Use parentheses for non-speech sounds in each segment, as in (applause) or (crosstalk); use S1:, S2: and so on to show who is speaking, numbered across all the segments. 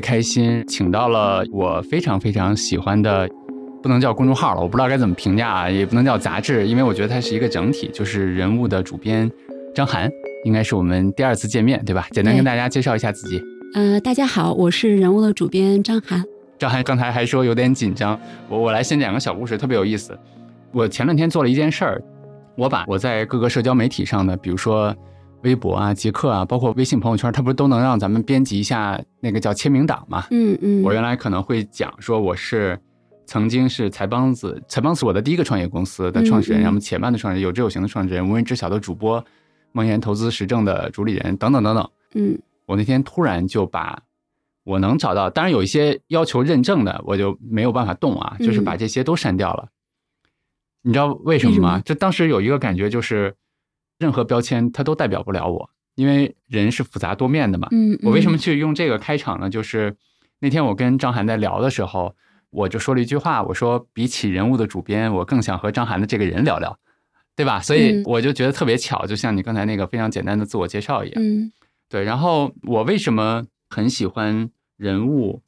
S1: 开心，请到了我非常非常喜欢的，不能叫公众号了，我不知道该怎么评价啊，也不能叫杂志，因为我觉得它是一个整体，就是人物的主编张涵，应该是我们第二次见面，对吧？简单跟大家介绍一下自己。
S2: 呃，大家好，我是人物的主编张涵。
S1: 张涵刚才还说有点紧张，我我来先讲个小故事，特别有意思。我前两天做了一件事儿，我把我在各个社交媒体上的，比如说。微博啊，极客啊，包括微信朋友圈，它不是都能让咱们编辑一下那个叫签名档嘛？
S2: 嗯嗯。
S1: 我原来可能会讲说我是曾经是财帮子，财帮子我的第一个创业公司的创始人，然后且慢的创始人，有知有行的创始人，无人知晓的主播，梦岩投资实证的主理人等等等等。
S2: 嗯。
S1: 我那天突然就把我能找到，当然有一些要求认证的，我就没有办法动啊，就是把这些都删掉了。你知道为什么吗？就当时有一个感觉就是。任何标签它都代表不了我，因为人是复杂多面的嘛。
S2: 嗯，
S1: 我为什么去用这个开场呢？就是那天我跟张涵在聊的时候，我就说了一句话，我说比起人物的主编，我更想和张涵的这个人聊聊，对吧？所以我就觉得特别巧，就像你刚才那个非常简单的自我介绍一样。
S2: 嗯，
S1: 对。然后我为什么很喜欢人物？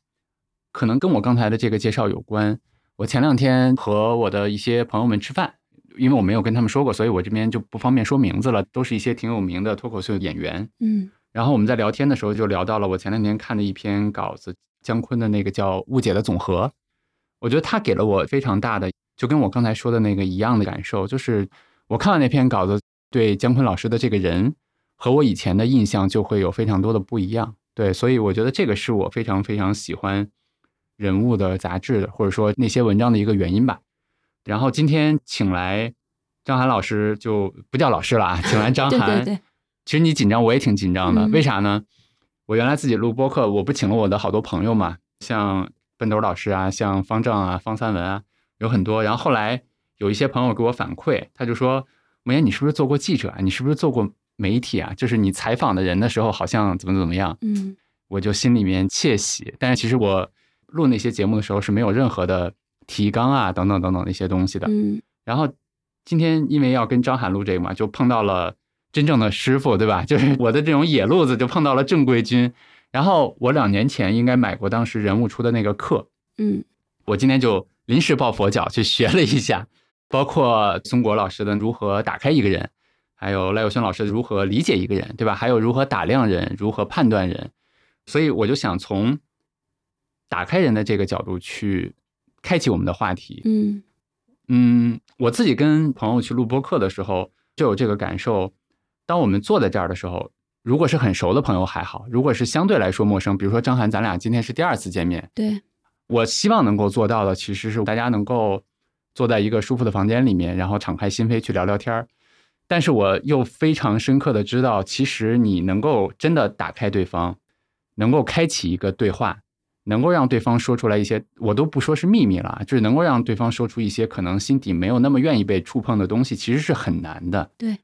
S1: 可能跟我刚才的这个介绍有关。我前两天和我的一些朋友们吃饭。因为我没有跟他们说过，所以我这边就不方便说名字了。都是一些挺有名的脱口秀演员。
S2: 嗯，
S1: 然后我们在聊天的时候就聊到了我前两天看的一篇稿子，姜昆的那个叫《误解的总和》。我觉得他给了我非常大的，就跟我刚才说的那个一样的感受，就是我看完那篇稿子，对姜昆老师的这个人和我以前的印象就会有非常多的不一样。对，所以我觉得这个是我非常非常喜欢人物的杂志或者说那些文章的一个原因吧。然后今天请来张涵老师就不叫老师了啊，请来张涵。(laughs)
S2: 对对对。
S1: 其实你紧张，我也挺紧张的。为啥呢？我原来自己录播客，我不请了我的好多朋友嘛，像笨斗老师啊，像方丈啊，方三文啊，有很多。然后后来有一些朋友给我反馈，他就说：“莫言，你是不是做过记者啊？你是不是做过媒体啊？就是你采访的人的时候，好像怎么怎么样？”
S2: 嗯。
S1: 我就心里面窃喜，但是其实我录那些节目的时候是没有任何的。提纲啊，等等等等那些东西的。
S2: 嗯，
S1: 然后今天因为要跟张涵录这个嘛，就碰到了真正的师傅，对吧？(laughs) 就是我的这种野路子，就碰到了正规军。然后我两年前应该买过当时人物出的那个课，
S2: 嗯，
S1: 我今天就临时抱佛脚去学了一下，(laughs) 包括松果老师的如何打开一个人，还有赖友轩老师如何理解一个人，对吧？还有如何打量人，如何判断人。所以我就想从打开人的这个角度去。开启我们的话题。
S2: 嗯
S1: 嗯，我自己跟朋友去录播课的时候就有这个感受。当我们坐在这儿的时候，如果是很熟的朋友还好；如果是相对来说陌生，比如说张涵，咱俩今天是第二次见面。
S2: 对，
S1: 我希望能够做到的其实是大家能够坐在一个舒服的房间里面，然后敞开心扉去聊聊天儿。但是我又非常深刻的知道，其实你能够真的打开对方，能够开启一个对话。能够让对方说出来一些，我都不说是秘密了，就是能够让对方说出一些可能心底没有那么愿意被触碰的东西，其实是很难的。
S2: 对，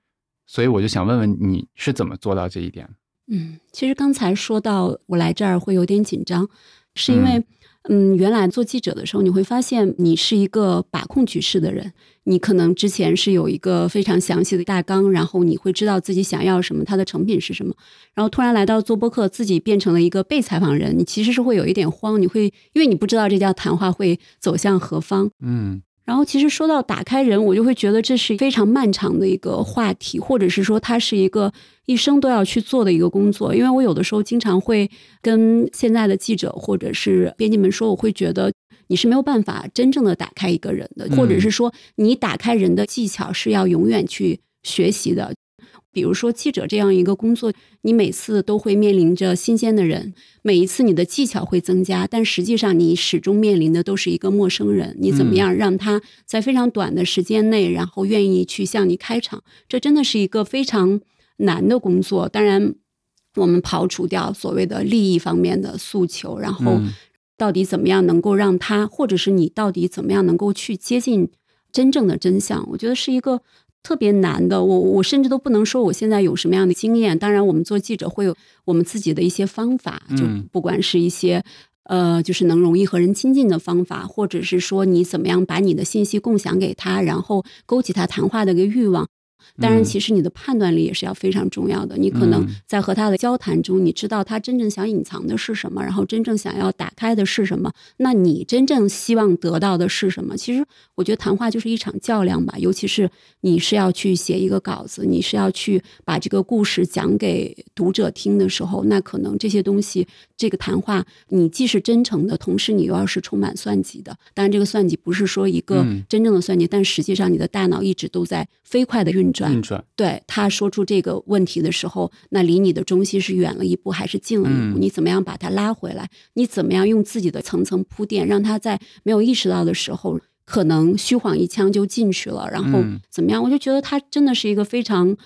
S1: 所以我就想问问你是怎么做到这一点？
S2: 嗯，其实刚才说到我来这儿会有点紧张，是因为。嗯，原来做记者的时候，你会发现你是一个把控局势的人。你可能之前是有一个非常详细的大纲，然后你会知道自己想要什么，它的成品是什么。然后突然来到做播客，自己变成了一个被采访人，你其实是会有一点慌，你会因为你不知道这家谈话会走向何方。
S1: 嗯。
S2: 然后，其实说到打开人，我就会觉得这是非常漫长的一个话题，或者是说它是一个一生都要去做的一个工作。因为我有的时候经常会跟现在的记者或者是编辑们说，我会觉得你是没有办法真正的打开一个人的，或者是说你打开人的技巧是要永远去学习的。比如说记者这样一个工作，你每次都会面临着新鲜的人，每一次你的技巧会增加，但实际上你始终面临的都是一个陌生人。你怎么样让他在非常短的时间内，然后愿意去向你开场？这真的是一个非常难的工作。当然，我们刨除掉所谓的利益方面的诉求，然后到底怎么样能够让他，或者是你到底怎么样能够去接近真正的真相？我觉得是一个。特别难的，我我甚至都不能说我现在有什么样的经验。当然，我们做记者会有我们自己的一些方法，就不管是一些呃，就是能容易和人亲近的方法，或者是说你怎么样把你的信息共享给他，然后勾起他谈话的一个欲望。当然，
S1: 嗯
S2: 其实你的判断力也是要非常重要的。你可能
S1: 嗯
S2: 在和他的交谈中，你知道他真正想隐藏的是什么，然后真正想要打开的是什么，那你真正希望得到的是什么？其实我觉得谈话就是一场较量吧，尤其是你是要去写一个稿子，你是要去把这个故事讲给读者听的时候，那可能这些东西，这个谈话你既是真诚的，同时你又要是充满算计的。当然，这个算计不是说一个
S1: 嗯
S2: 真正的算计，但实际上你的大脑一直都在飞快的运转。
S1: 运转，
S2: 对他说出这个问题的时候，那离你的中心是远了一步还是近了一步？
S1: 嗯
S2: 你怎么样把它拉回来？你怎么样用自己的层层铺垫，让他在没有意识到的时候，可能虚晃一枪就进去了？然后
S1: 嗯
S2: 怎么样？我就觉得他真的是一个非常。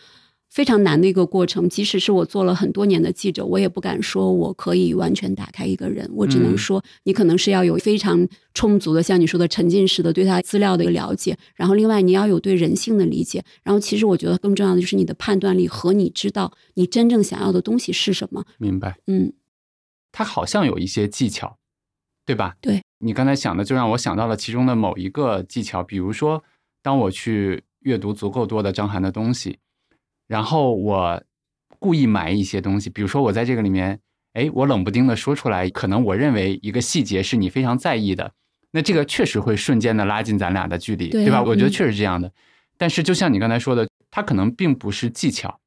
S2: 非常难的一个过程，即使是我做了很多年的记者，我也不敢说我可以完全打开一个人，我只能
S1: 嗯
S2: 说你可能是要有非常充足的，像你说的沉浸式的对他资料的一个了解，然后另外你要有对人性的理解，然后其实我觉得更重要的就是你的判断力和你知道你真正想要的东西是什么。
S1: 明白。
S2: 嗯，
S1: 他好像有一些技巧，对吧？
S2: 对
S1: 你刚才想的，就让我想到了其中的某一个技巧，比如说，当我去阅读足够多的张涵的东西，然后我故意埋一些东西，比如说我在这个里面，哎，我冷不丁的说出来，可能我认为一个细节是你非常在意的，那这个确实会瞬间的拉近咱俩的距离，
S2: 对
S1: 对吧？我觉得
S2: 嗯
S1: 确实是这样的。但是就像你刚才说的，它可能并不是技巧，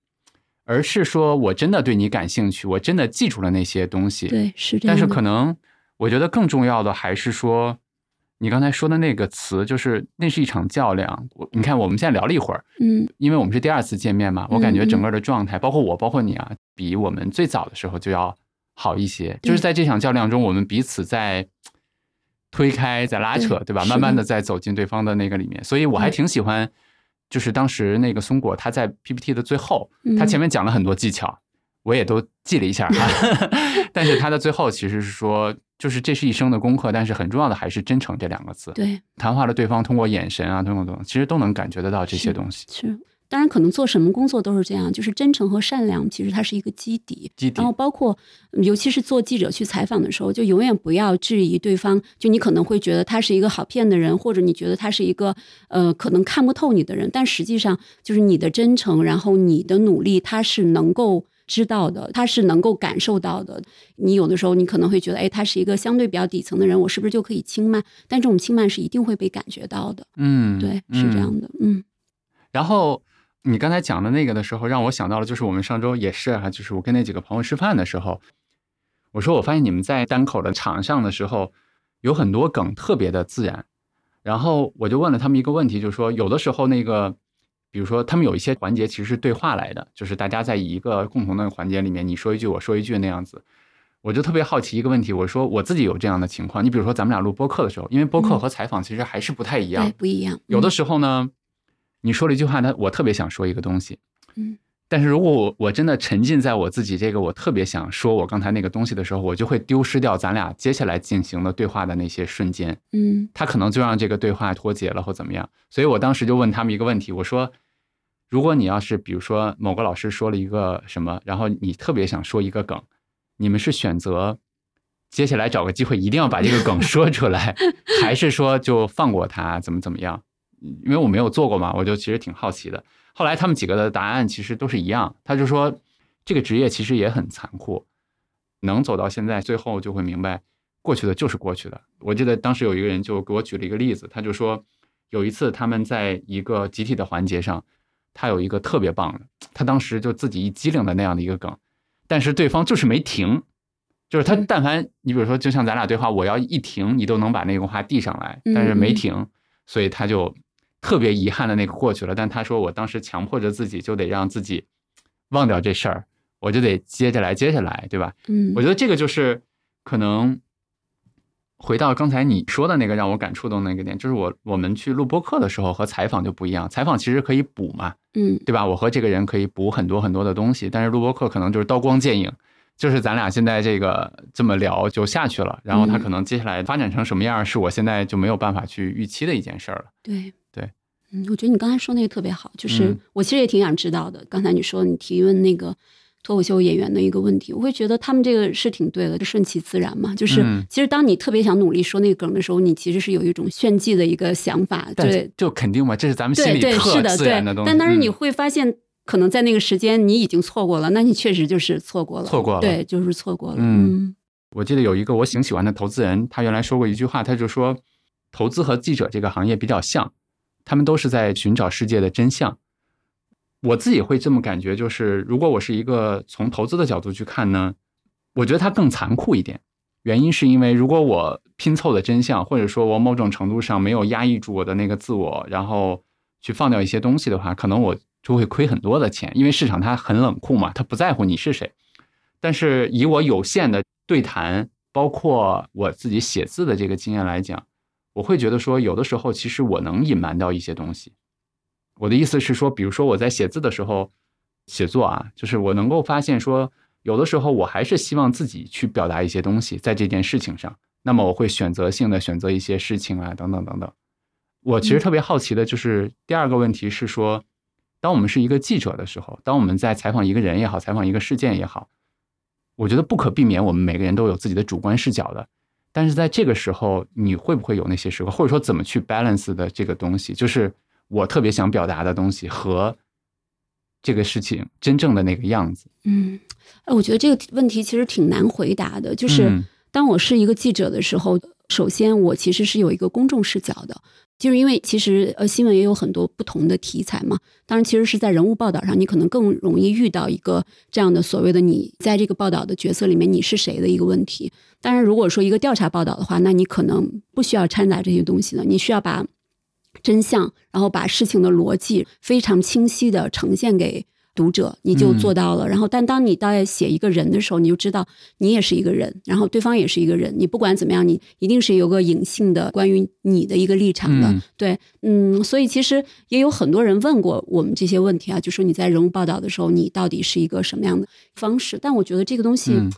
S1: 而是说我真的对你感兴趣，我真的记住了那些东西。
S2: 对，是这样的。
S1: 但是可能我觉得更重要的还是说，你刚才说的那个词，就是那是一场较量。我你看，我们现在聊了一会儿，
S2: 嗯
S1: 因为我们是第二次见面嘛，我感觉整个的状态，包括我，包括你啊，比我们最早的时候就要好一些。就是在这场较量中，我们彼此在推开，在拉扯，对吧？慢慢的在走进对方的那个里面。所以我还挺喜欢，就是当时那个松果他在 PPT 的最后，
S2: 嗯
S1: 他前面讲了很多技巧，我也都记了一下哈。(laughs) 但是他的最后其实是说，就是这是一生的功课，但是很重要的还是真诚这两个字。
S2: 对
S1: 谈话的对方通过眼神啊，通过等等，其实都能感觉得到这些东西。
S2: 是。当然，可能做什么工作都是这样，就是真诚和善良，其实它是一个基底。
S1: 基底
S2: 然后包括，嗯尤其是做记者去采访的时候，就永远不要质疑对方。就你可能会觉得他是一个好骗的人，或者你觉得他是一个呃可能看不透你的人，但实际上就是你的真诚，然后你的努力，他是能够知道的，他是能够感受到的。你有的时候你可能会觉得，哎，他是一个相对比较底层的人，我是不是就可以轻慢？但这种轻慢是一定会被感觉到的。
S1: 嗯，
S2: 对，是这
S1: 嗯
S2: 样的。嗯
S1: 然后你刚才讲的那个的时候，让我想到了，就是我们上周也是哈、就是我跟那几个朋友吃饭的时候，我说我发现你们在单口的场上的时候，有很多梗特别的自然。然后我就问了他们一个问题，就是说有的时候那个，比如说他们有一些环节其实是对话来的，就是大家在一个共同的环节里面，你说一句我说一句那样子。我就特别好奇一个问题，我说我自己有这样的情况，你比如说咱们俩录播客的时候，因为播客
S2: 嗯
S1: 和采访其实还是不太一样，
S2: 对，不一样。
S1: 有的
S2: 嗯
S1: 时候呢，你说了一句话那，我特别想说一个东西，
S2: 嗯，
S1: 但是如果我我真的沉浸在我自己这个我特别想说我刚才那个东西的时候，我就会丢失掉咱俩接下来进行的对话的那些瞬间，
S2: 嗯
S1: 他可能就让这个对话脱节了或怎么样。所以我当时就问他们一个问题，我说，如果你要是比如说某个老师说了一个什么，然后你特别想说一个梗，你们是选择接下来找个机会一定要把这个梗说出来，(laughs) 还是说就放过他，怎么怎么样？因为我没有做过嘛，我就其实挺好奇的。后来他们几个的答案其实都是一样，他就说这个职业其实也很残酷，能走到现在，最后就会明白过去的就是过去的。我记得当时有一个人就给我举了一个例子，他就说有一次他们在一个集体的环节上，他有一个特别棒的，他当时就自己一机灵的那样的一个梗，但是对方就是没停。就是他，但凡你比如说，就像咱俩对话，我要一停，你都能把那个话递上来，但是没停，所以他就特别遗憾的那个过去了。但他说，我当时强迫着自己，就得让自己忘掉这事儿，我就得接下来，接下来，对吧？
S2: 嗯，
S1: 我觉得这个就是可能回到刚才你说的那个让我感触的那个点，就是我我们去录播课的时候和采访就不一样，采访其实可以补嘛，
S2: 嗯
S1: 对吧？我和这个人可以补很多很多的东西，但是录播课可能就是刀光剑影。就是咱俩现在这个这么聊就下去了，然后他
S2: 嗯
S1: 可能接下来发展成什么样，是我现在就没有办法去预期的一件事儿了。
S2: 对
S1: 对，
S2: 嗯，我觉得你刚才说那个特别好，就是
S1: 嗯
S2: 我其实也挺想知道的。刚才你说你提问那个脱口秀演员的一个问题，我会觉得他们这个是挺对的，就顺其自然嘛。就是
S1: 嗯
S2: 其实当你特别想努力说那个梗的时候，你其实是有一种炫技的一个想法，对
S1: 就肯定嘛，这是咱们心里特
S2: 是的，对
S1: 自然的东。西。
S2: 但当然你
S1: 嗯
S2: 会发现，可能在那个时间你已经错过了，那你确实就是错过了，
S1: 错过了
S2: 对，就是错过了。
S1: 嗯
S2: 嗯
S1: 我记得有一个我挺喜欢的投资人，他原来说过一句话，他就说，投资和记者这个行业比较像，他们都是在寻找世界的真相。我自己会这么感觉，就是如果我是一个从投资的角度去看呢，我觉得它更残酷一点。原因是因为如果我拼凑的真相，或者说我某种程度上没有压抑住我的那个自我，然后去放掉一些东西的话，可能我就会亏很多的钱，因为市场它很冷酷嘛，它不在乎你是谁。但是以我有限的对谈，包括我自己写字的这个经验来讲，我会觉得说，有的时候其实我能隐瞒到一些东西。我的意思是说，比如说我在写字的时候，写作啊，就是我能够发现说，有的时候我还是希望自己去表达一些东西在这件事情上。那么我会选择性的选择一些事情啊，等等等等。我其实特别好奇的就是第二个问题是说，当我们是一个记者的时候，当我们在采访一个人也好，采访一个事件也好，我觉得不可避免，我们每个人都有自己的主观视角的。但是在这个时候，你会不会有那些时刻，或者说怎么去 balance 的这个东西，就是我特别想表达的东西和这个事情真正的那个样子？
S2: 嗯，哎，我觉得这个问题其实挺难回答的。就是
S1: 嗯
S2: 当我是一个记者的时候，首先我其实是有一个公众视角的，就是因为其实呃新闻也有很多不同的题材嘛。当然，其实是在人物报道上，你可能更容易遇到一个这样的所谓的你在这个报道的角色里面你是谁的一个问题。当然，如果说一个调查报道的话，那你可能不需要掺杂这些东西了，你需要把真相，然后把事情的逻辑非常清晰的呈现给读者，你就
S1: 嗯
S2: 做到了。然后，但当你在写一个人的时候，你就知道你也是一个人，然后对方也是一个人，你不管怎么样，你一定是有个隐性的关于你的一个立场的。
S1: 嗯
S2: 对，嗯，所以其实也有很多人问过我们这些问题啊，就说你在人物报道的时候，你到底是一个什么样的方式？但我觉得这个东西。
S1: 嗯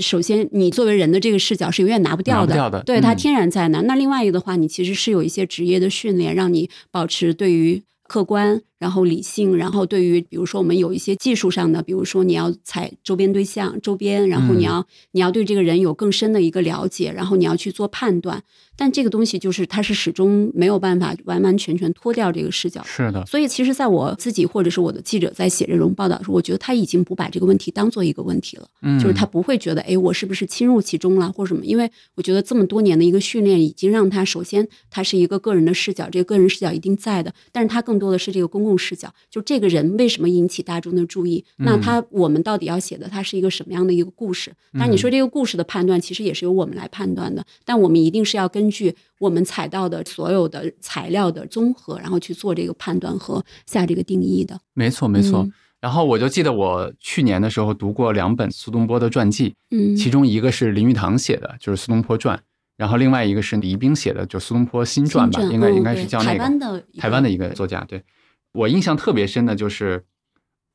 S2: 首先，你作为人的这个视角是永远拿不掉的，
S1: 掉的
S2: 对它
S1: 嗯
S2: 天然在那。那另外一个的话，你其实是有一些职业的训练，让你保持对于客观，然后理性，然后对于比如说我们有一些技术上的，比如说你要采周边对象、周边，然后你
S1: 嗯
S2: 要、你要对这个人有更深的一个了解，然后你要去做判断。但这个东西就是它是始终没有办法完完全全脱掉这个视角。
S1: 是的，
S2: 所以，其实在我自己或者是我的记者在写这种报道的时候，我觉得他已经不把这个问题当做一个问题了。
S1: 嗯，
S2: 就是他不会觉得，哎，我是不是侵入其中了，或者什么？因为我觉得这么多年的一个训练，已经让他首先他是一个个人的视角，这个个人视角一定在的，但是他更多的是这个公共视角，就这个人为什么引起大众的注意？那他我们到底要写的他是一个什么样的一个故事？当然，你说这个故事的判断，其实也是由我们来判断的，但我们一定是要根据我们采到的所有的材料的综合，然后去做这个判断和下这个定义的。
S1: 没错没错。
S2: 嗯
S1: 然后我就记得我去年的时候读过两本苏东坡的传记，
S2: 嗯，
S1: 其中一个是林语堂写的，就是《苏东坡传》，然后另外一个是李一冰写的，就《苏东坡新传》吧，
S2: 新
S1: 应该应该是叫那个
S2: 台湾的
S1: 台湾的一个作家。对我印象特别深的就是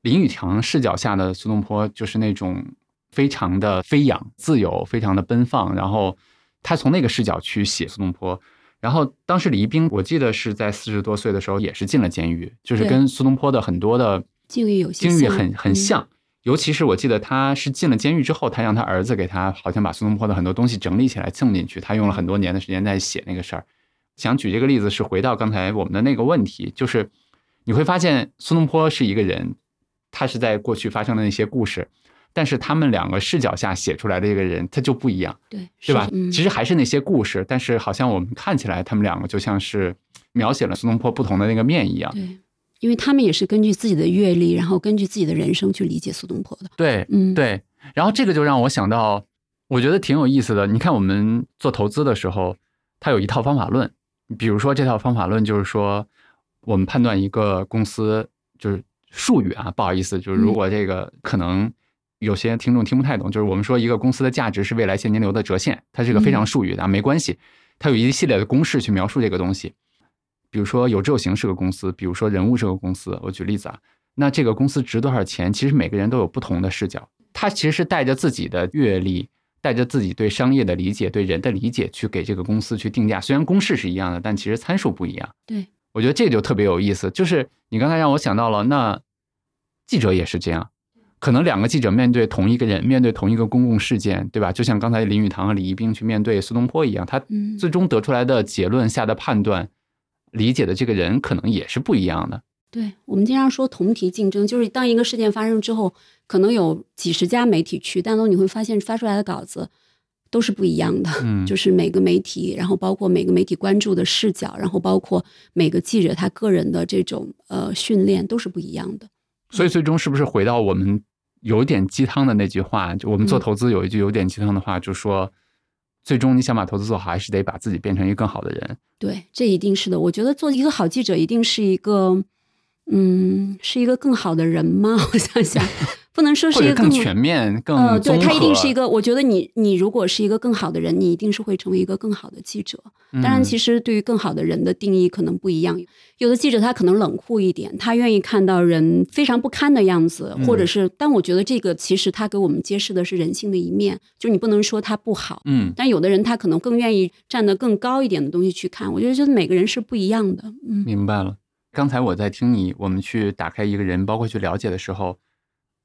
S1: 林语堂视角下的苏东坡，就是那种非常的飞扬、自由、非常的奔放，然后他从那个视角去写苏东坡。然后当时李一冰，我记得是在四十多岁的时候也是进了监狱，就是跟苏东坡的很多的
S2: 境遇有些
S1: 境遇很很
S2: 嗯
S1: 像。尤其是我记得他是进了监狱之后，他让他儿子给他好像把苏东坡的很多东西整理起来送进去，他用了很多年的时间在写那个事儿。想举这个例子是回到刚才我们的那个问题，就是你会发现苏东坡是一个人，他是在过去发生的那些故事，但是他们两个视角下写出来的这个人他就不一样，
S2: 对，
S1: 对吧？
S2: 嗯，
S1: 其实还是那些故事，但是好像我们看起来他们两个就像是描写了苏东坡不同的那个面一样。
S2: 对，因为他们也是根据自己的阅历，然后根据自己的人生去理解苏东坡的。
S1: 对，
S2: 嗯，，
S1: 对，然后这个就让我想到，我觉得挺有意思的。你看，我们做投资的时候，他有一套方法论。比如说，这套方法论就是说，我们判断一个公司，就是术语啊，不好意思，就是如果这个可能有些听众听不太懂，就是我们说一个公司的价值是未来现金流的折现，它是一个非常术语的，没关系，它有一系列的公式去描述这个东西。比如说有志有行是个公司，比如说人物是个公司，我举例子啊，那这个公司值多少钱？其实每个人都有不同的视角，他其实是带着自己的阅历，带着自己对商业的理解、对人的理解去给这个公司去定价。虽然公式是一样的，但其实参数不一样。
S2: 对，
S1: 我觉得这个就特别有意思。就是你刚才让我想到了，那记者也是这样，可能两个记者面对同一个人，面对同一个公共事件，对吧？就像刚才林语堂和李一冰去面对苏东坡一样，他
S2: 嗯
S1: 最终得出来的结论、下的判断、理解的这个人，可能也是不一样的。
S2: 对我们经常说同题竞争，就是当一个事件发生之后，可能有几十家媒体去，但都你会发现发出来的稿子都是不一样的。
S1: 嗯
S2: 就是每个媒体，然后包括每个媒体关注的视角，然后包括每个记者他个人的这种呃训练都是不一样的。
S1: 所以最终是不是回到我们有点鸡汤的那句话？就我们做
S2: 嗯
S1: 投资有一句有点鸡汤的话，就说最终你想把投资做好，还是得把自己变成一个更好的人。
S2: 对，这一定是的。我觉得做一个好记者，一定是一个，嗯，是一个更好的人吗？(laughs) 我想想，不能说是一个更
S1: 全面、更
S2: 呃，对他一定是一个。我觉得你你如果是一个更好的人，你一定是会成为一个更好的记者。当然，
S1: 嗯
S2: 其实对于更好的人的定义可能不一样。有的记者他可能冷酷一点，他愿意看到人非常不堪的样子，或者
S1: 嗯
S2: 是，但我觉得这个其实他给我们揭示的是人性的一面，就你不能说他不好。
S1: 嗯，
S2: 但有的人他可能更愿意站得更高一点的东西去看，我觉得就是每个人是不一样的。嗯
S1: 明白了。刚才我在听你，我们去打开一个人，包括去了解的时候，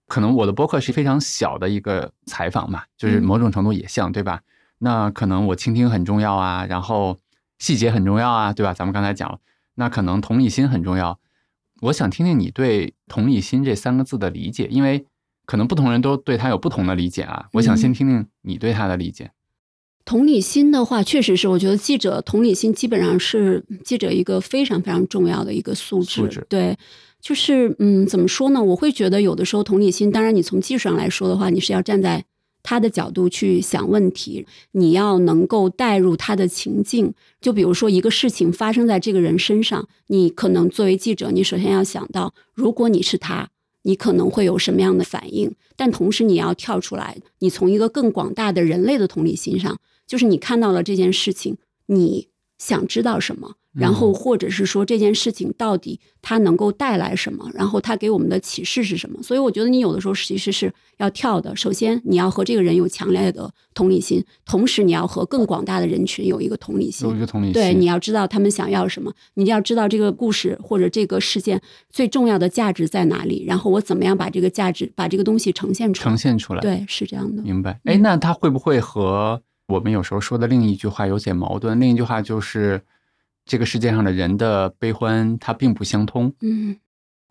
S1: 可能我的播客是非常小的一个采访嘛，就是
S2: 嗯
S1: 某种程度也像，对吧？那可能我倾听很重要啊，然后细节很重要啊，对吧？咱们刚才讲了，那可能同理心很重要。我想听听你对“同理心”这三个字的理解，因为可能不同人都对它有不同的理解啊。我想先
S2: 嗯
S1: 听听你对它的理解。
S2: 同理心的话，确实是，我觉得记者同理心基本上是记者一个非常非常重要的一个素质。
S1: 素质
S2: 对，就是嗯，怎么说呢？我会觉得有的时候同理心，当然你从技术上来说的话，你是要站在他的角度去想问题，你要能够带入他的情境。就比如说一个事情发生在这个人身上，你可能作为记者，你首先要想到，如果你是他。你可能会有什么样的反应？但同时你要跳出来，你从一个更广大的人类的同理心上，就是你看到了这件事情，你想知道什么，然后或者是说这件事情到底它能够带来什么，然后它给我们的启示是什么。所以我觉得你有的时候其实是要跳的。首先你要和这个人有强烈的同理心，同时你要和更广大的人群有一个同理心
S1: 有。一个同理心，
S2: 对，你要知道他们想要什么，你要知道这个故事或者这个事件最重要的价值在哪里，然后我怎么样把这个价值、把这个东西呈现出来。
S1: 呈现出来。
S2: 对，是这样的。
S1: 明白。哎，那他会不会和我们有时候说的另一句话有些矛盾？另一句话就是，这个世界上的人的悲欢它并不相通。
S2: 嗯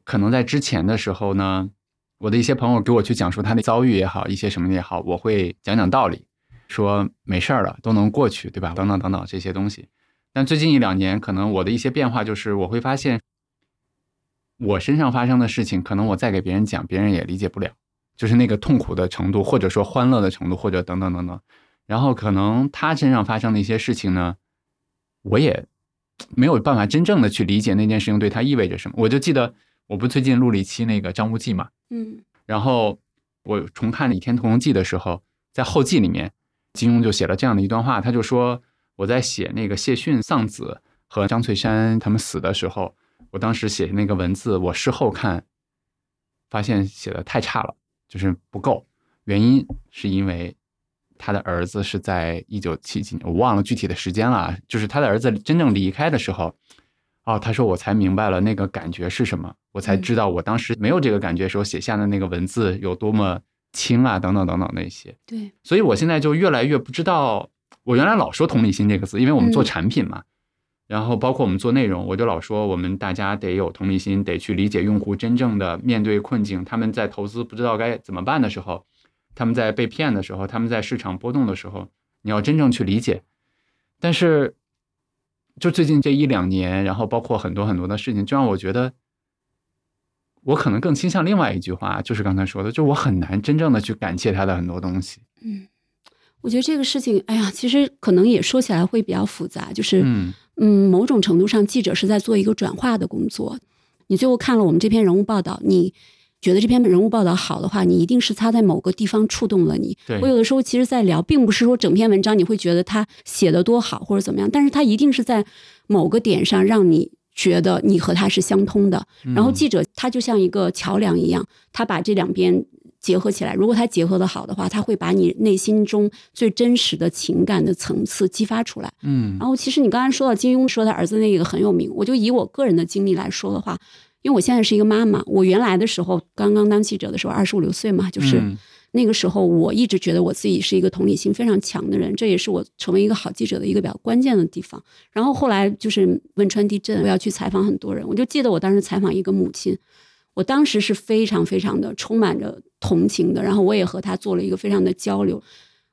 S1: 可能在之前的时候呢，我的一些朋友给我去讲述他的遭遇也好，一些什么也好，我会讲讲道理，说没事儿了，都能过去，对吧？等等等等这些东西。但最近一两年，可能我的一些变化就是，我会发现，我身上发生的事情，可能我再给别人讲，别人也理解不了，就是那个痛苦的程度，或者说欢乐的程度，或者等等等等。然后可能他身上发生的一些事情呢，我也没有办法真正的去理解那件事情对他意味着什么。我就记得，我不最近录了一期那个张无忌嘛，
S2: 嗯
S1: 然后我重看《倚天屠龙记》的时候，在后记里面，金庸就写了这样的一段话，他就说我在写那个谢逊丧子和张翠山他们死的时候，我当时写那个文字，我事后看，发现写的太差了，就是不够。原因是因为他的儿子是在一九七几年，我忘了具体的时间了，就是他的儿子真正离开的时候，哦，他说我才明白了那个感觉是什么，我才知道我当时没有这个感觉时候写下的那个文字有多么轻啊，等等等等那些。
S2: 对，
S1: 所以我现在就越来越不知道，我原来老说同理心这个字，因为我们做
S2: 嗯。
S1: 产品嘛，然后包括我们做内容，我就老说我们大家得有同理心，得去理解用户真正的面对困境，他们在投资不知道该怎么办的时候，他们在被骗的时候，他们在市场波动的时候，你要真正去理解。但是，就最近这一两年，然后包括很多很多的事情，就让我觉得，我可能更倾向另外一句话，就是刚才说的，就我很难真正的去感谢他的很多东西。
S2: 嗯，我觉得这个事情，哎呀，其实可能也说起来会比较复杂，就是
S1: 嗯
S2: 嗯，某种程度上，记者是在做一个转化的工作。你最后看了我们这篇人物报道，你觉得这篇人物报道好的话，你一定是他在某个地方触动了你。我有的时候其实，在聊，并不是说整篇文章你会觉得他写的多好或者怎么样，但是他一定是在某个点上让你觉得你和他是相通的。然后
S1: 嗯
S2: 记者他就像一个桥梁一样，他把这两边结合起来。如果他结合的好的话，他会把你内心中最真实的情感的层次激发出来。
S1: 嗯
S2: 然后，其实你刚才说到金庸说他儿子那个很有名，我就以我个人的经历来说的话，因为我现在是一个妈妈，我原来的时候刚刚当记者的时候，二十五六岁嘛，就是
S1: 嗯
S2: 那个时候，我一直觉得我自己是一个同理心非常强的人，这也是我成为一个好记者的一个比较关键的地方。然后后来就是汶川地震，我要去采访很多人，我就记得我当时采访一个母亲，我当时是非常非常的充满着同情的，然后我也和她做了一个非常的交流。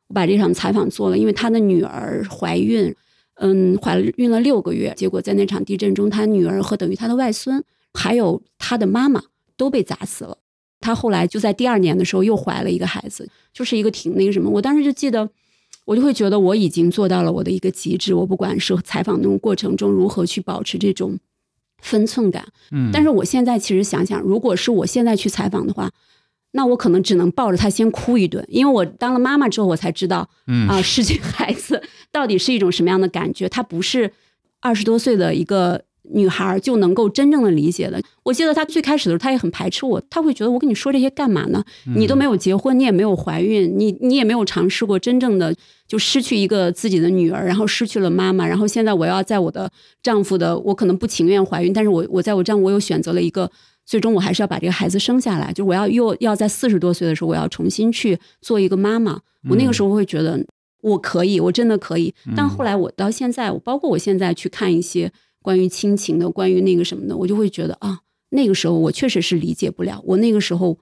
S2: 我把这场采访做了，因为她的女儿怀孕，嗯，怀孕了六个月，结果在那场地震中，她女儿和等于她的外孙，还有他的妈妈都被砸死了。他后来就在第二年的时候又怀了一个孩子，就是一个挺那个什么。我当时就记得，我就会觉得我已经做到了我的一个极致。我不管是采访那种过程中如何去保持这种分寸感，
S1: 嗯，
S2: 但是我现在其实想想，如果是我现在去采访的话，那我可能只能抱着他先哭一顿，因为我当了妈妈之后，我才知道
S1: 嗯
S2: 啊，失去孩子到底是一种什么样的感觉。他不是二十多岁的一个女孩就能够真正的理解的。我记得她最开始的时候，她也很排斥我，她会觉得我跟你说这些干嘛呢？你都没有结婚，你也没有怀孕，你你也没有尝试过真正的就失去一个自己的女儿，然后失去了妈妈，然后现在我要在我的丈夫的，我可能不情愿怀孕，但是我我在我丈夫我又选择了一个。最终我还是要把这个孩子生下来，就是我要又要在四十多岁的时候，我要重新去做一个妈妈。我那个时候会觉得我可以，我真的可以。但后来我到现在，我包括我现在去看一些关于亲情的、关于那个什么的，我就会觉得啊，那个时候我确实是理解不了。我那个时候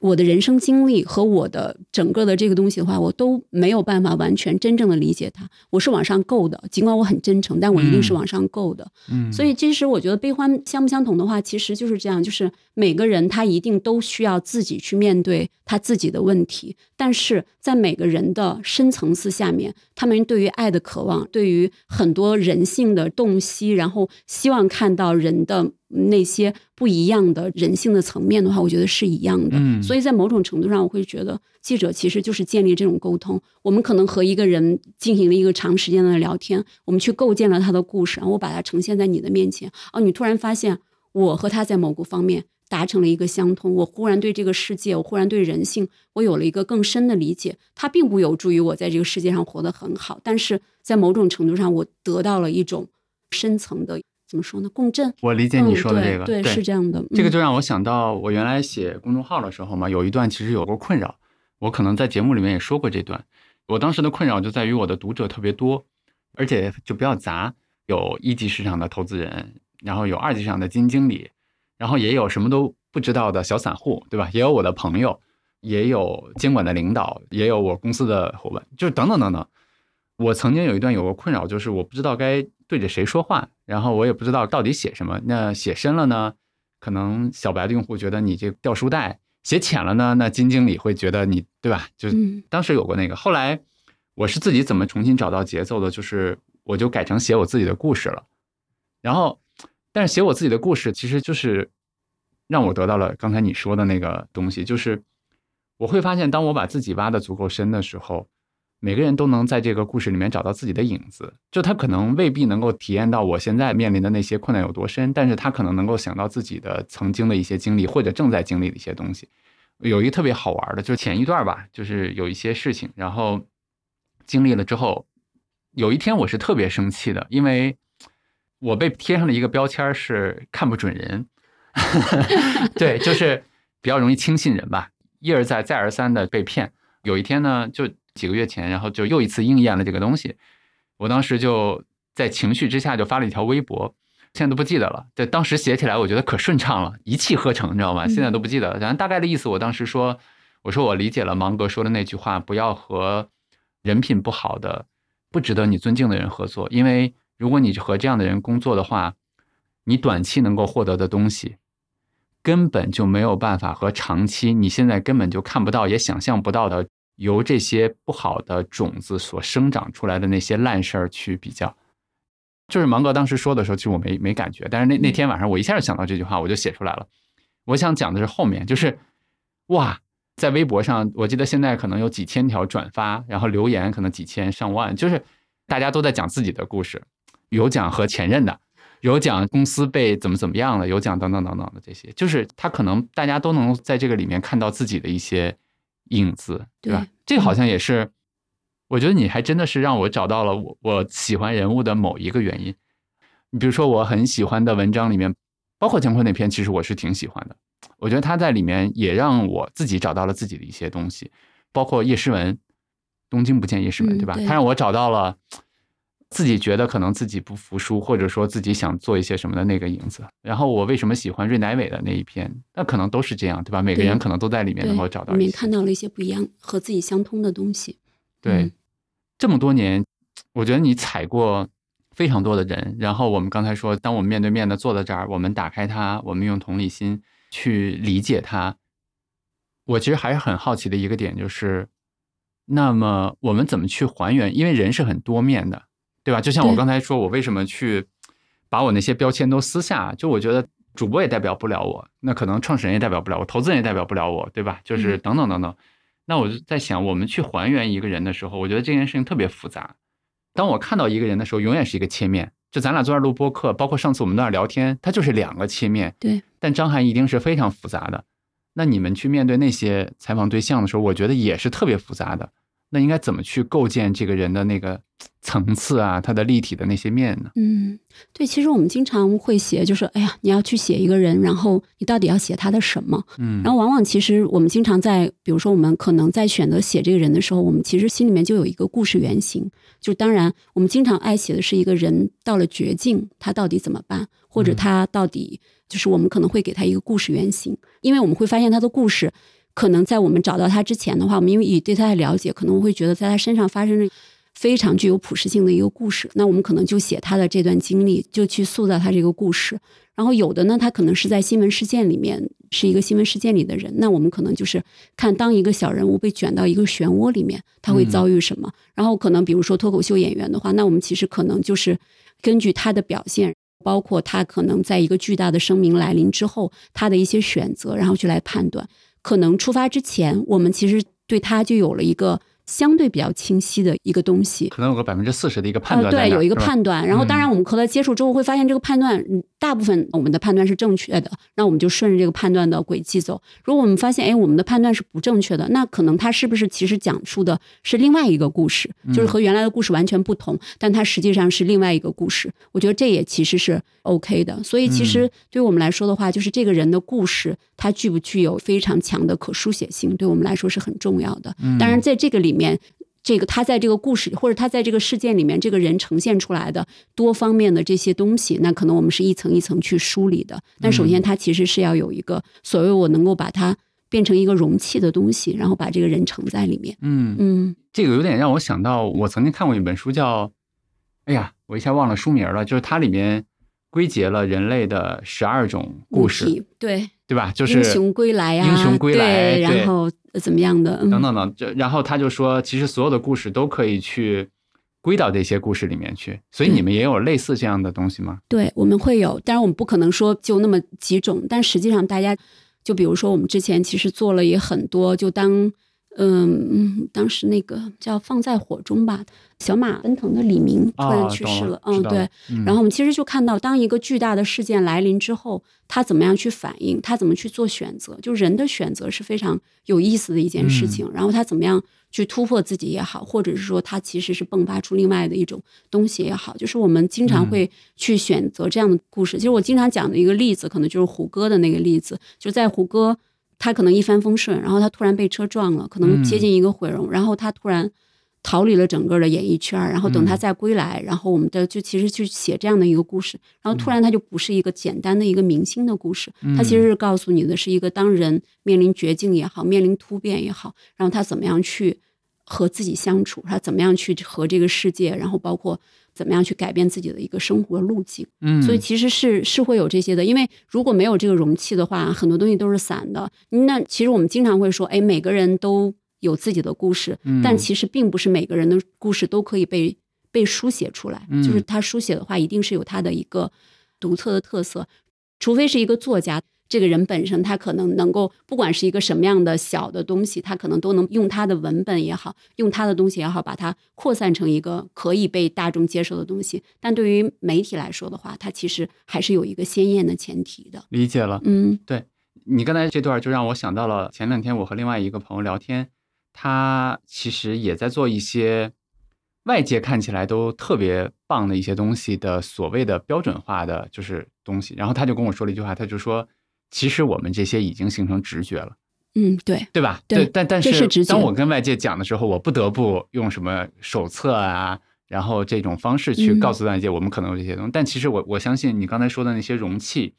S2: 我的人生经历和我的整个的这个东西的话，我都没有办法完全真正的理解它。我是往上够的，尽管我很真诚，但我一定是往上够的。
S1: 嗯，
S2: 所以，其实我觉得悲欢相不相同的话，其实就是这样，就是每个人他一定都需要自己去面对他自己的问题，但是在每个人的深层次下面，他们对于爱的渴望，对于很多人性的洞悉，然后希望看到人的那些不一样的人性的层面的话，我觉得是一样的。
S1: 嗯
S2: 所以在某种程度上，我会觉得记者其实就是建立这种沟通。我们可能和一个人进行了一个长时间的聊天，我们去构建了他的故事，然后我把它呈现在你的面前。哦，你突然发现我和他在某个方面达成了一个相通，我忽然对这个世界，我忽然对人性，我有了一个更深的理解。它并不有助于我在这个世界上活得很好，但是在某种程度上，我得到了一种深层的怎么说呢？共振。
S1: 我理解你说的这个，
S2: 嗯、对，对是这样的。
S1: 这个
S2: 嗯
S1: 就让我想到我原来写公众号的时候嘛，有一段其实有过困扰，我可能在节目里面也说过这段。我当时的困扰就在于我的读者特别多，而且就比较杂，有一级市场的投资人，然后有二级市场的基金经理，然后也有什么都不知道的小散户，对吧？也有我的朋友，也有监管的领导，也有我公司的伙伴，就是等等等等。我曾经有一段有个困扰，就是我不知道该对着谁说话，然后我也不知道到底写什么。那写深了呢，可能小白的用户觉得你这掉书袋；写浅了呢，那金经理会觉得你对吧？就
S2: 嗯
S1: 当时有过那个。后来我是自己怎么重新找到节奏的，就是我就改成写我自己的故事了。然后，但是写我自己的故事，其实就是让我得到了刚才你说的那个东西，就是我会发现，当我把自己挖的足够深的时候，每个人都能在这个故事里面找到自己的影子。就他可能未必能够体验到我现在面临的那些困难有多深，但是他可能能够想到自己的曾经的一些经历，或者正在经历的一些东西。有一个特别好玩的，就是前一段吧，就是有一些事情，然后经历了之后，有一天我是特别生气的，因为我被贴上了一个标签是看不准人，(laughs) 对，就是比较容易轻信人吧，一而再再而三的被骗。有一天呢，就几个月前，然后就又一次应验了这个东西。我当时就在情绪之下就发了一条微博，现在都不记得了。在当时写起来，我觉得可顺畅了，一气呵成，你知道吗？现在都不记得了。反正大概的意思，我当时说，我说我理解了芒格说的那句话，不要和人品不好的、不值得你尊敬的人合作，因为如果你和这样的人工作的话，你短期能够获得的东西，根本就没有办法和长期你现在根本就看不到也想象不到的，由这些不好的种子所生长出来的那些烂事儿去比较。就是芒格当时说的时候，其实我没没感觉，但是那那天晚上我一下就想到这句话，我就写出来了。我想讲的是后面，就是哇，在微博上，我记得现在可能有几千条转发，然后留言可能几千上万，就是大家都在讲自己的故事，有讲和前任的，有讲公司被怎么怎么样了，有讲等等等等的这些，就是他可能大家都能在这个里面看到自己的一些影子，对吧？
S2: 对
S1: 这个好像也是，我觉得你还真的是让我找到了我我喜欢人物的某一个原因。你比如说，我很喜欢的文章里面，包括姜昆那篇，其实我是挺喜欢的。我觉得他在里面也让我自己找到了自己的一些东西，包括叶诗文，东京不见叶诗文，对吧？他让我找到了自己觉得可能自己不服输，或者说自己想做一些什么的那个影子。然后我为什么喜欢瑞乃伟的那一篇？那可能都是这样，对吧？每个人可能都在里面能够找到
S2: 里面。看到了一些不一样和自己相通的东西。
S1: 对，
S2: 嗯
S1: 这么多年，我觉得你踩过非常多的人。然后我们刚才说，当我们面对面的坐在这儿，我们打开它，我们用同理心去理解它。我其实还是很好奇的一个点就是，那么我们怎么去还原？因为人是很多面的，对吧？就像我刚才说，我为什么去把我那些标签都撕下？就我觉得主播也代表不了我，那可能创始人也代表不了我，投资人也代表不了我，对吧？就是
S2: 嗯
S1: 等等等等。那我就在想，我们去还原一个人的时候，我觉得这件事情特别复杂。当我看到一个人的时候，永远是一个切面。就咱俩坐这儿录播客，包括上次我们在那儿聊天，他就是两个切面。
S2: 对，
S1: 但张涵一定是非常复杂的。那你们去面对那些采访对象的时候，我觉得也是特别复杂的。那应该怎么去构建这个人的那个层次啊，他的立体的那些面呢？
S2: 嗯，对，其实我们经常会写，就是哎呀，你要去写一个人，然后你到底要写他的什么？
S1: 嗯，
S2: 然后往往其实我们经常在，比如说我们可能在选择写这个人的时候，我们其实心里面就有一个故事原型。就当然，我们经常爱写的是一个人到了绝境，他到底怎么办，或者
S1: 嗯
S2: 他到底就是我们可能会给他一个故事原型，因为我们会发现他的故事。可能在我们找到他之前的话，我们因为以对他的了解，可能会觉得在他身上发生了非常具有普适性的一个故事。那我们可能就写他的这段经历，就去塑造他这个故事。然后有的呢，他可能是在新闻事件里面是一个新闻事件里的人，那我们可能就是看当一个小人物被卷到一个漩涡里面，他会遭遇什么。然后可能比如说脱口秀演员的话，那我们其实可能就是根据他的表现。包括他可能在一个巨大的声明来临之后，他的一些选择，然后去来判断。可能出发之前，我们其实对他就有了一个相对比较清晰的一个东西。
S1: 可能有个百分之四十的一个判断
S2: 对，有一个判断。然后，当然我们和他接触之后，会发现这个判断，嗯大部分我们的判断是正确的，那我们就顺着这个判断的轨迹走。如果我们发现，哎，我们的判断是不正确的，那可能他是不是其实讲述的是另外一个故事，就是和原来的故事完全不同，但它实际上是另外一个故事。我觉得这也其实是 OK 的。所以，其实对于我们来说的话，就是这个人的故事，它具不具有非常强的可书写性，对我们来说是很重要的。当然，在这个里面。这个他在这个故事或者他在这个事件里面，这个人呈现出来的多方面的这些东西，那可能我们是一层一层去梳理的。但首先，他其实是要有一个所谓我能够把它变成一个容器的东西，然后把这个人盛在里面。
S1: 嗯
S2: 嗯
S1: 这个有点让我想到，我曾经看过一本书叫，哎呀，我一下忘了书名了，就是它里面归结了人类的十二种故事，
S2: 对，
S1: 对吧？就是
S2: 英雄归来呀、
S1: 英雄归来
S2: 然后怎么样的？嗯
S1: 等等等，就然后他就说，其实所有的故事都可以去归到这些故事里面去，所以你们也有类似这样的东西吗？
S2: 对，我们会有，但是我们不可能说就那么几种，但实际上大家，就比如说我们之前其实做了也很多，就当嗯嗯，当时那个叫放在火中吧，小马奔腾的李明突然去世了，嗯对，
S1: 嗯
S2: 然后我们其实就看到，当一个巨大的事件来临之后，他怎么样去反应，他怎么去做选择，就人的选择是非常有意思的一件事情。然后他怎么样去突破自己也好，或者是说他其实是迸发出另外的一种东西也好，就是我们经常会去选择这样的故事。其实我经常讲的一个例子，可能就是胡歌的那个例子，就在胡歌他可能一帆风顺，然后他突然被车撞了，可能接近一个毁容，然后他突然。逃离了整个的演艺圈，然后等他再归来，然后我们的就其实去写这样的一个故事，然后突然他就不是一个简单的一个明星的故事，他其实是告诉你的是一个当人面临绝境也好，面临突变也好，然后他怎么样去和自己相处，他怎么样去和这个世界，然后包括怎么样去改变自己的一个生活路径。
S1: 嗯，
S2: 所以其实是是会有这些的，因为如果没有这个容器的话，很多东西都是散的。那其实我们经常会说，哎，每个人都有自己的故事，
S1: 嗯
S2: 但其实并不是每个人的故事都可以被被书写出来。
S1: 嗯
S2: 就是他书写的话，一定是有他的一个独特的特色，除非是一个作家。这个人本身，他可能能够，不管是一个什么样的小的东西，他可能都能用他的文本也好，用他的东西也好，把它扩散成一个可以被大众接受的东西。但对于媒体来说的话，它其实还是有一个鲜艳的前提的。
S1: 理解了。
S2: 嗯对
S1: 你刚才这段就让我想到了前两天我和另外一个朋友聊天，他其实也在做一些外界看起来都特别棒的一些东西的所谓的标准化的就是东西。然后他就跟我说了一句话，他就说：“其实我们这些已经形成直觉了。”
S2: 嗯，对，
S1: 对吧？
S2: 对
S1: 但但
S2: 这是
S1: 当我跟外界讲的时候，我不得不用什么手册啊，然后这种方式去
S2: 嗯
S1: 告诉外界我们可能有这些东西。但其实我我相信你刚才说的那些容器，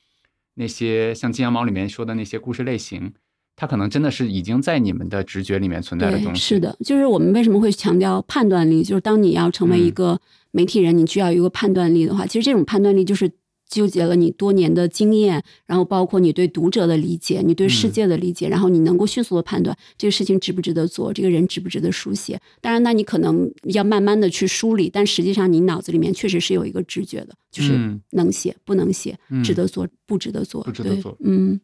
S1: 那些像金羊毛里面说的那些故事类型，它可能真的是已经在你们的直觉里面存在的东，西。
S2: 是，的，就是我们为什么会强调判断力，就是当你要成为一
S1: 嗯
S2: 个媒体人，你需要一个判断力的话，其实这种判断力就是纠结了你多年的经验，然后包括你对读者的理解，你对世
S1: 嗯
S2: 界的理解，然后你能够迅速的判断这个事情值不值得做，这个人值不值得书写。当然，那你可能要慢慢的去梳理，但实际上你脑子里面确实是有一个直觉的，就是
S1: 嗯
S2: 能写不能写，
S1: 嗯
S2: 值得做不值得做，
S1: 不值得做
S2: 嗯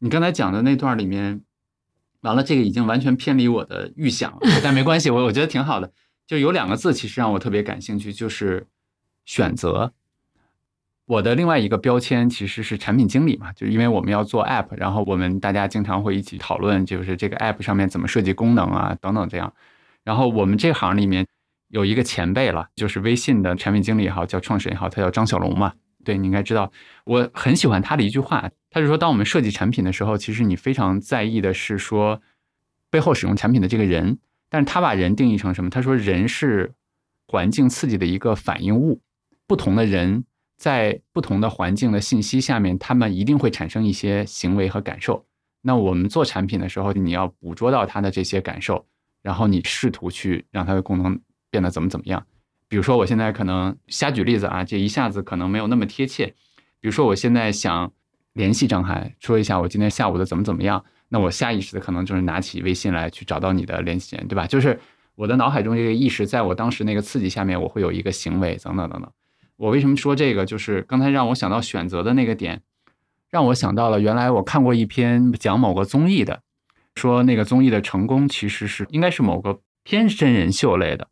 S1: 你刚才讲的那段里面，完了，这个已经完全偏离我的预想了，但没关系，我我觉得挺好的。就有两个字，其实让我特别感兴趣，就是选择。我的另外一个标签其实是产品经理嘛，就是因为我们要做 app，然后我们大家经常会一起讨论，就是这个 app 上面怎么设计功能啊，等等这样。然后我们这行里面有一个前辈了，就是微信的产品经理也好，叫创始人也好，他叫张小龙嘛，对你应该知道。我很喜欢他的一句话，他就说，当我们设计产品的时候，其实你非常在意的是说背后使用产品的这个人，但是他把人定义成什么？他说人是环境刺激的一个反应物，不同的人在不同的环境的信息下面，他们一定会产生一些行为和感受。那我们做产品的时候，你要捕捉到他的这些感受，然后你试图去让它的功能变得怎么怎么样。比如说，我现在可能瞎举例子啊，这一下子可能没有那么贴切。比如说，我现在想联系张海，说一下我今天下午的怎么怎么样，那我下意识的可能就是拿起微信来去找到你的联系人，对吧？就是我的脑海中这个意识，在我当时那个刺激下面，我会有一个行为，等等等等。我为什么说这个？就是刚才让我想到选择的那个点，让我想到了原来我看过一篇讲某个综艺的，说那个综艺的成功其实是应该是某个偏真人秀类的。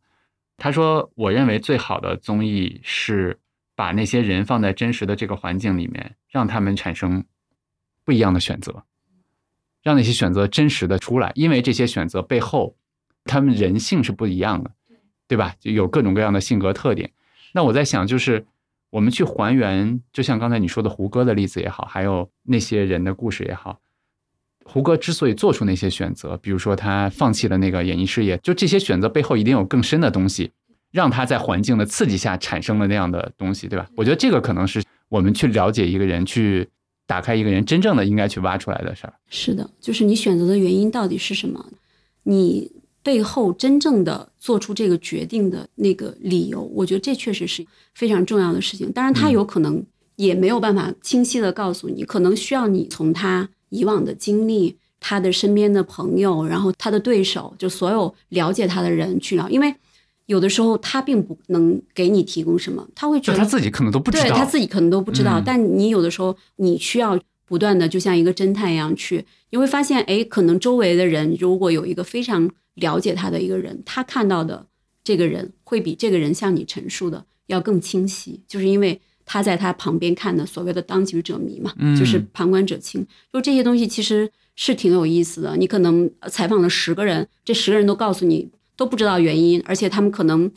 S1: 他说，我认为最好的综艺是把那些人放在真实的这个环境里面，让他们产生不一样的选择，让那些选择真实的出来，因为这些选择背后，他们人性是不一样的，对吧？就有各种各样的性格特点。那我在想，就是我们去还原，就像刚才你说的胡歌的例子也好，还有那些人的故事也好，胡歌之所以做出那些选择，比如说他放弃了那个演艺事业，就这些选择背后一定有更深的东西，让他在环境的刺激下产生了那样的东西，对吧？我觉得这个可能是我们去了解一个人、去打开一个人真正的应该去挖出来的事儿。
S2: 是的，就是你选择的原因到底是什么？你背后真正的做出这个决定的那个理由，我觉得这确实是非常重要的事情。当然，他
S1: 嗯。
S2: 有可能也没有办法清晰的告诉你，可能需要你从他以往的经历、他的身边的朋友，然后他的对手，就所有了解他的人去聊，因为有的时候他并不能给你提供什么，他会觉得
S1: 就他自己可能都不知道，
S2: 对他自己可能都不知道，
S1: 嗯。
S2: 但你有的时候你需要不断的，就像一个侦探一样去，你会发现，哎，可能周围的人如果有一个非常了解他的一个人，他看到的这个人会比这个人向你陈述的要更清晰，就是因为他在他旁边看的所谓的当局者迷嘛，
S1: 嗯
S2: 就是旁观者清，就这些东西其实是挺有意思的。你可能采访了十个人，这十个人都告诉你都不知道原因，而且他们可能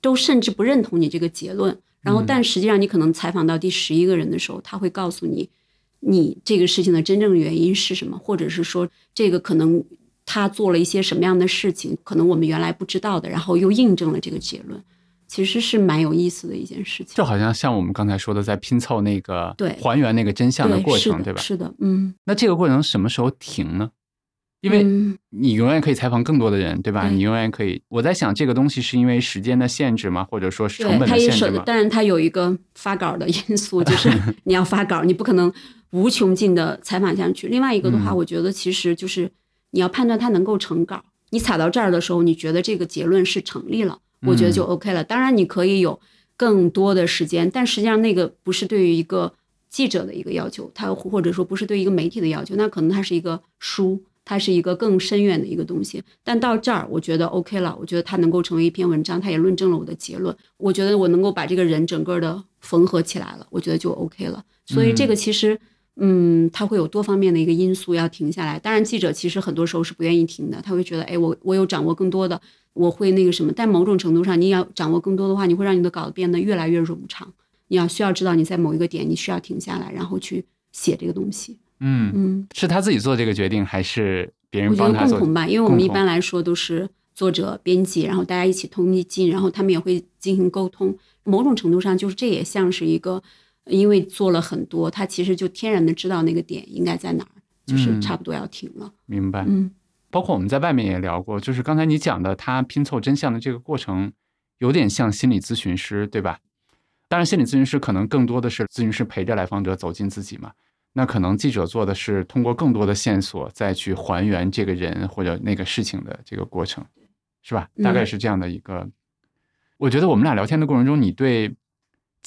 S2: 都甚至不认同你这个结论。然后，
S1: 嗯
S2: 但实际上你可能采访到第十一个人的时候，他会告诉你，你这个事情的真正原因是什么，或者是说这个可能他做了一些什么样的事情，可能我们原来不知道的，然后又印证了这个结论，其实是蛮有意思的一件事情。
S1: 就好像像我们刚才说的，在拼凑那个
S2: 对
S1: 还原那个真相的，过程，对吧？
S2: 是的，嗯，
S1: 那这个过程什么时候停呢？因为
S2: 嗯
S1: 你永远可以采访更多的人，对吧？你永远可以。我在想，这个东西是因为时间的限制吗？或者说是成
S2: 对，
S1: 本的限制吗，？
S2: 当然它有一个发稿的因素，就是你 (laughs) 要发稿，你不可能无穷尽的采访下去。另外一个的话，
S1: 嗯
S2: 我觉得其实就是你要判断它能够成稿。你踩到这儿的时候，你觉得这个结论是成立了，我觉得就
S1: 嗯
S2: OK 了。当然你可以有更多的时间，但实际上那个不是对于一个记者的一个要求，他或者说不是对一个媒体的要求，那可能它是一个书。它是一个更深远的一个东西，但到这儿我觉得 OK 了，我觉得它能够成为一篇文章，它也论证了我的结论，我觉得我能够把这个人整个的缝合起来了，我觉得就 OK 了。所以这个其实，嗯，它会有多方面的一个因素要停下来。当然，记者其实很多时候是不愿意停的，他会觉得，哎，我我有掌握更多的，我会那个什么。但某种程度上，你要掌握更多的话，你会让你的稿子变得越来越冗长。你要需要知道你在某一个点，你需要停下来，然后去写这个东西。
S1: 嗯，
S2: 嗯，
S1: 是他自己做这个决定，还是别人
S2: 我觉
S1: 帮他做？
S2: 得共同吧，因为我们一般来说都是作者、编辑，然后大家一起同意进，然后他们也会进行沟通。某种程度上，就是这也像是一个，因为做了很多，他其实就天然的知道那个点应该在哪儿，就是
S1: 嗯
S2: 差不多要停了。
S1: 明白。
S2: 嗯，
S1: 包括我们在外面也聊过，就是刚才你讲的他拼凑真相的这个过程，有点像心理咨询师，对吧？当然，心理咨询师可能更多的是咨询师陪着来访者走进自己嘛。那可能记者做的是通过更多的线索再去还原这个人或者那个事情的这个过程，是吧？
S2: 嗯
S1: 大概是这样的一个。我觉得我们俩聊天的过程中，你对“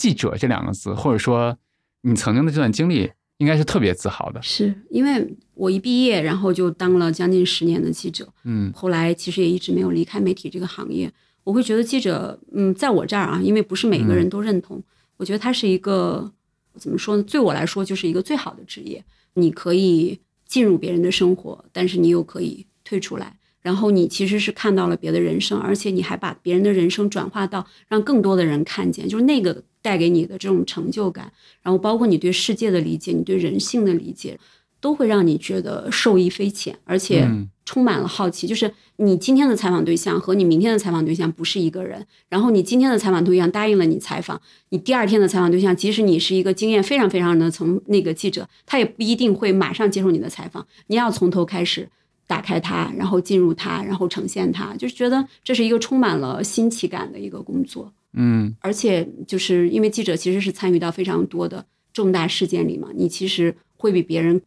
S1: 记者”这两个字，或者说你曾经的这段经历，应该是特别自豪的。
S2: 是因为我一毕业，然后就当了将近十年的记者，
S1: 嗯
S2: 后来其实也一直没有离开媒体这个行业。我会觉得记者，嗯，在我这儿啊，因为不是每个人都认同，我觉得它是一个怎么说呢？对我来说，就是一个最好的职业。你可以进入别人的生活，但是你又可以退出来。然后你其实是看到了别的人生，而且你还把别人的人生转化到让更多的人看见，就是那个带给你的这种成就感，然后包括你对世界的理解，你对人性的理解，都会让你觉得受益匪浅，而且
S1: 嗯
S2: 充满了好奇。就是你今天的采访对象和你明天的采访对象不是一个人，然后你今天的采访对象答应了你采访，你第二天的采访对象，即使你是一个经验非常非常的从那个记者，他也不一定会马上接受你的采访，你要从头开始。打开它，然后进入它，然后呈现它，就是觉得这是一个充满了新奇感的一个工作。
S1: 嗯
S2: 而且就是因为记者其实是参与到非常多的重大事件里嘛，你其实会比别人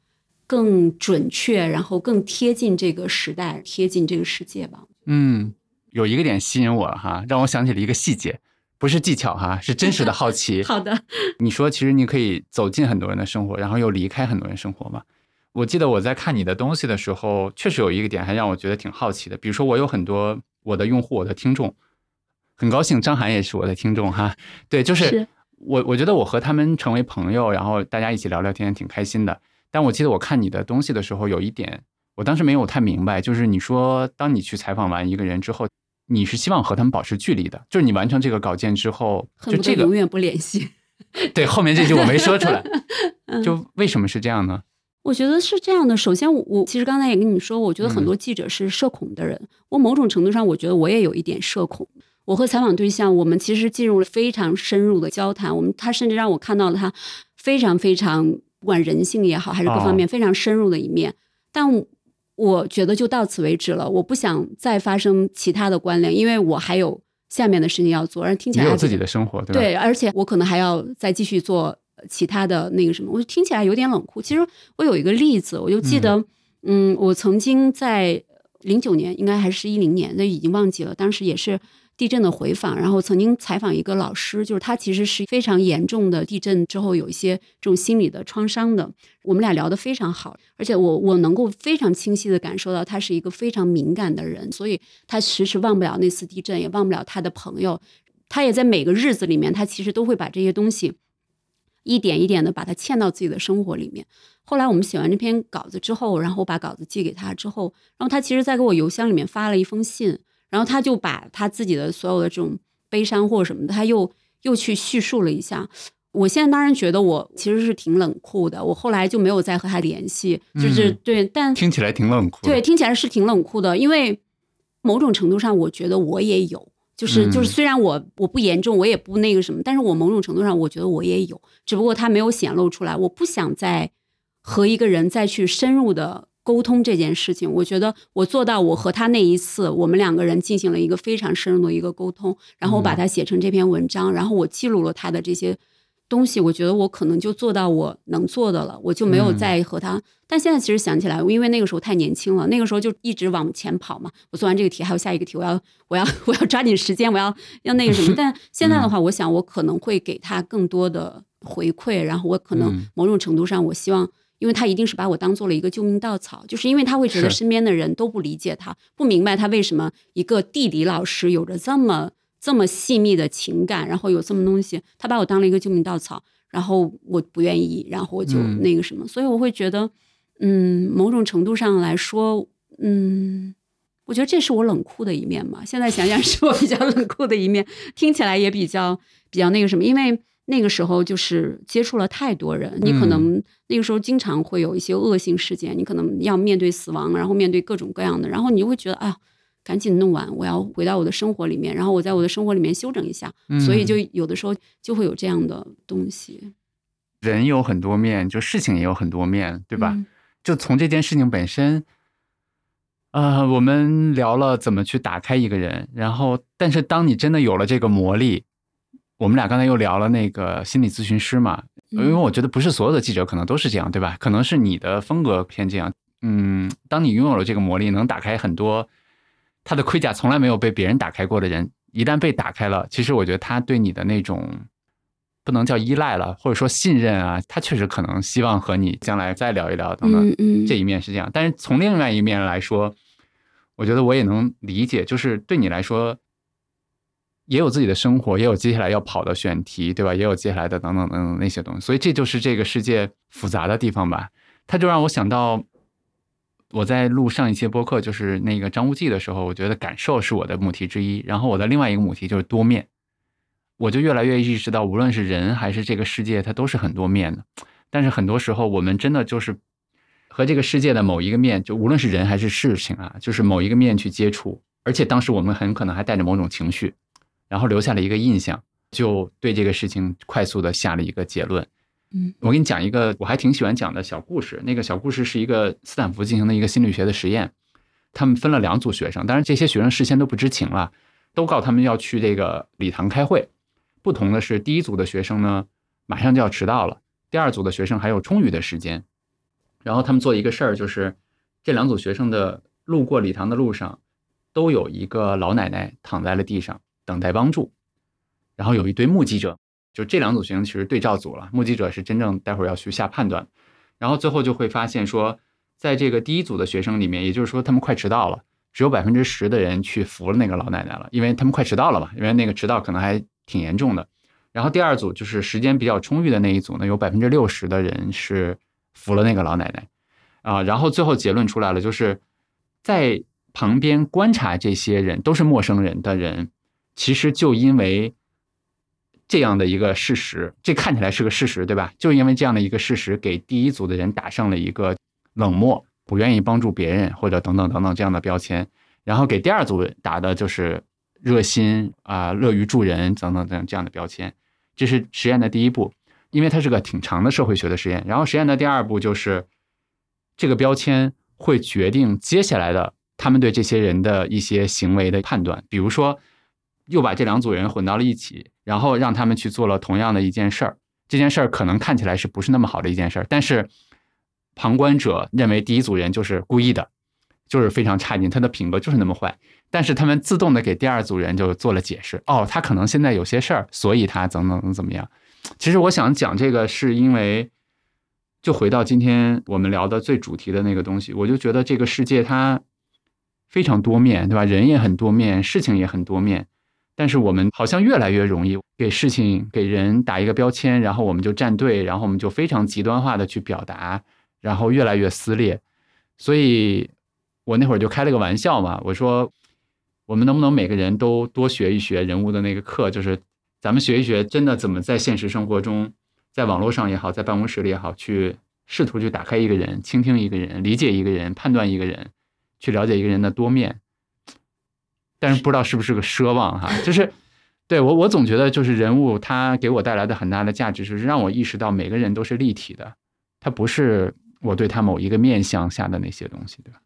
S2: 更准确，然后更贴近这个时代，贴近这个世界吧。
S1: 嗯，有一个点吸引我了哈，让我想起了一个细节，不是技巧哈，是真实的好奇。(laughs)
S2: 好的，
S1: 你说，其实你可以走进很多人的生活，然后又离开很多人生活嘛。我记得我在看你的东西的时候，确实有一个点还让我觉得挺好奇的。比如说，我有很多我的用户、我的听众，很高兴张涵也是我的听众哈。对，就是
S2: 是
S1: 我我觉得我和他们成为朋友，然后大家一起聊聊天，挺开心的。但我记得我看你的东西的时候，有一点我当时没有太明白，就是你说当你去采访完一个人之后，你是希望和他们保持距离的，就是你完成这个稿件之后，就这个
S2: 永远不联系。(laughs)
S1: 对后面这句我没说出来，(laughs)
S2: 嗯
S1: 就为什么是这样呢？
S2: 我觉得是这样的。首先我，我其实刚才也跟你说，我觉得很
S1: 嗯
S2: 多记者是社恐的人。我某种程度上，我觉得我也有一点社恐。我和采访对象，我们其实进入了非常深入的交谈。我们他甚至让我看到了他非常非常不管人性也好，还是各方面非常深入的一面。但我觉得就到此为止了，我不想再发生其他的关联，因为我还有下面的事情要做。而听起来还
S1: 有自己的生活，对吧？
S2: 对，而且我可能还要再继续做其他的那个什么，我听起来有点冷酷。其实我有一个例子，我就记得，嗯我曾经在零九年，应该还是一零年，那已经忘记了，当时也是。地震的回访，然后曾经采访一个老师，就是他其实是非常严重的地震之后有一些这种心理的创伤的。我们俩聊得非常好，而且我我能够非常清晰的感受到他是一个非常敏感的人，所以他迟迟忘不了那次地震，也忘不了他的朋友，他也在每个日子里面，他其实都会把这些东西一点一点的把它嵌到自己的生活里面。后来我们写完这篇稿子之后，然后我把稿子寄给他之后，然后他其实在给我邮箱里面发了一封信，然后他就把他自己的所有的这种悲伤或者什么的，他又又去叙述了一下。我现在当然觉得我其实是挺冷酷的，我后来就没有再和他联系，就是、
S1: 嗯
S2: 对，但
S1: 听起来挺冷酷。
S2: 对，听起来是挺冷酷的，因为某种程度上，我觉得我也有，就是就是，
S1: 嗯
S2: 虽然我我不严重，我也不那个什么，但是我某种程度上，我觉得我也有，只不过他没有显露出来。我不想再和一个人再去深入的沟通这件事情。我觉得我做到，我和他那一次，我们两个人进行了一个非常深入的一个沟通，然后我把它写成这篇文章，然后我记录了他的这些。东西，我觉得我可能就做到我能做的了，我就没有
S1: 嗯
S2: 再和他。但现在其实想起来，因为那个时候太年轻了，那个时候就一直往前跑嘛。我做完这个题，还有下一个题，我要 (laughs) 我要 (laughs) 我要抓紧时间，我要要那个什么。(laughs) 但现在的话，我想我可能会给他更多的回馈，然后我可能
S1: 嗯
S2: 某种程度上，我希望。因为他一定是把我当做了一个救命稻草，就是因为他会觉得身边的人都不理解他，不明白他为什么一个地理老师有着这么这么细密的情感，然后有这么东西，他把我当了一个救命稻草，然后我不愿意，然后我就
S1: 嗯。
S2: 那个什么，所以我会觉得，嗯，某种程度上来说，嗯，我觉得这是我冷酷的一面嘛。现在想想是我比较冷酷的一面，听起来也比较比较那个什么，因为那个时候就是接触了太多人，你可能那个时候经常会有一些恶性事件，你可能要面对死亡，然后面对各种各样的，然后你就会觉得啊。赶紧弄完，我要回到我的生活里面，然后我在我的生活里面休整一下，所以就有的时候就会有这样的东西。
S1: 人有很多面，就事情也有很多面，对吧？就从这件事情本身，呃，我们聊了怎么去打开一个人，然后，但是当你真的有了这个魔力，我们俩刚才又聊了那个心理咨询师嘛，因为我觉得不是所有的记者可能都是这样，对吧？可能是你的风格偏这样。嗯，当你拥有了这个魔力，能打开很多。他的盔甲从来没有被别人打开过的人，一旦被打开了，其实我觉得他对你的那种不能叫依赖了，或者说信任啊，他确实可能希望和你将来再聊一聊等等。这一面是这样，但是从另外一面来说，我觉得我也能理解，就是对你来说也有自己的生活，也有接下来要跑的选题，对吧？也有接下来的等等等等那些东西，所以这就是这个世界复杂的地方吧。它就让我想到。我在录上一期播客，就是那个张无忌的时候，我觉得感受是我的母题之一。然后我的另外一个母题就是多面，我就越来越意识到，无论是人还是这个世界，它都是很多面的。但是很多时候，我们真的就是和这个世界的某一个面，就无论是人还是事情啊，就是某一个面去接触。而且当时我们很可能还带着某种情绪，然后留下了一个印象，就对这个事情快速的下了一个结论。
S2: 嗯，
S1: 我给你讲一个我还挺喜欢讲的小故事。那个小故事是一个斯坦福进行的一个心理学的实验，他们分了两组学生，当然这些学生事先都不知情了，都告他们要去这个礼堂开会。不同的是，第一组的学生呢，马上就要迟到了；第二组的学生还有充裕的时间。然后他们做一个事儿，就是这两组学生的路过礼堂的路上，都有一个老奶奶躺在了地上等待帮助，然后有一堆目击者。就这两组学生其实对照组了，目击者是真正待会儿要去下判断，然后最后就会发现说，在这个第一组的学生里面，也就是说他们快迟到了，只有百分之十的人去扶了那个老奶奶了，因为他们快迟到了嘛，因为那个迟到可能还挺严重的。然后第二组就是时间比较充裕的那一组呢，有百分之六十的人是扶了那个老奶奶，啊，然后最后结论出来了，就是在旁边观察这些人都是陌生人的人，其实就因为。这样的一个事实，这看起来是个事实，对吧？就因为这样的一个事实，给第一组的人打上了一个冷漠、不愿意帮助别人或者等等等等这样的标签，然后给第二组打的就是热心啊、乐于助人等等等这样的标签。这是实验的第一步，因为它是个挺长的社会学的实验。然后实验的第二步就是这个标签会决定接下来的他们对这些人的一些行为的判断，比如说。又把这两组人混到了一起，然后让他们去做了同样的一件事儿。这件事儿可能看起来是不是那么好的一件事儿，但是旁观者认为第一组人就是故意的，就是非常差劲，他的品格就是那么坏。但是他们自动的给第二组人就做了解释，哦，他可能现在有些事儿，所以他怎么怎么怎么样。其实我想讲这个，是因为就回到今天我们聊的最主题的那个东西，我就觉得这个世界它非常多面对吧？人也很多面，事情也很多面。但是我们好像越来越容易给事情、给人打一个标签，然后我们就站队，然后我们就非常极端化的去表达，然后越来越撕裂。所以我那会儿就开了个玩笑嘛，我说我们能不能每个人都多学一学人物的那个课，就是咱们学一学，真的怎么在现实生活中，在网络上也好，在办公室里也好，去试图去打开一个人，倾听一个人，理解一个人，判断一个人，去了解一个人的多面。但是不知道是不是个奢望哈，(laughs) 就是对我我总觉得就是人物他给我带来的很大的价值，就是让我意识到每个人都是立体的，他不是我对他某一个面相下的那些东西，对吧？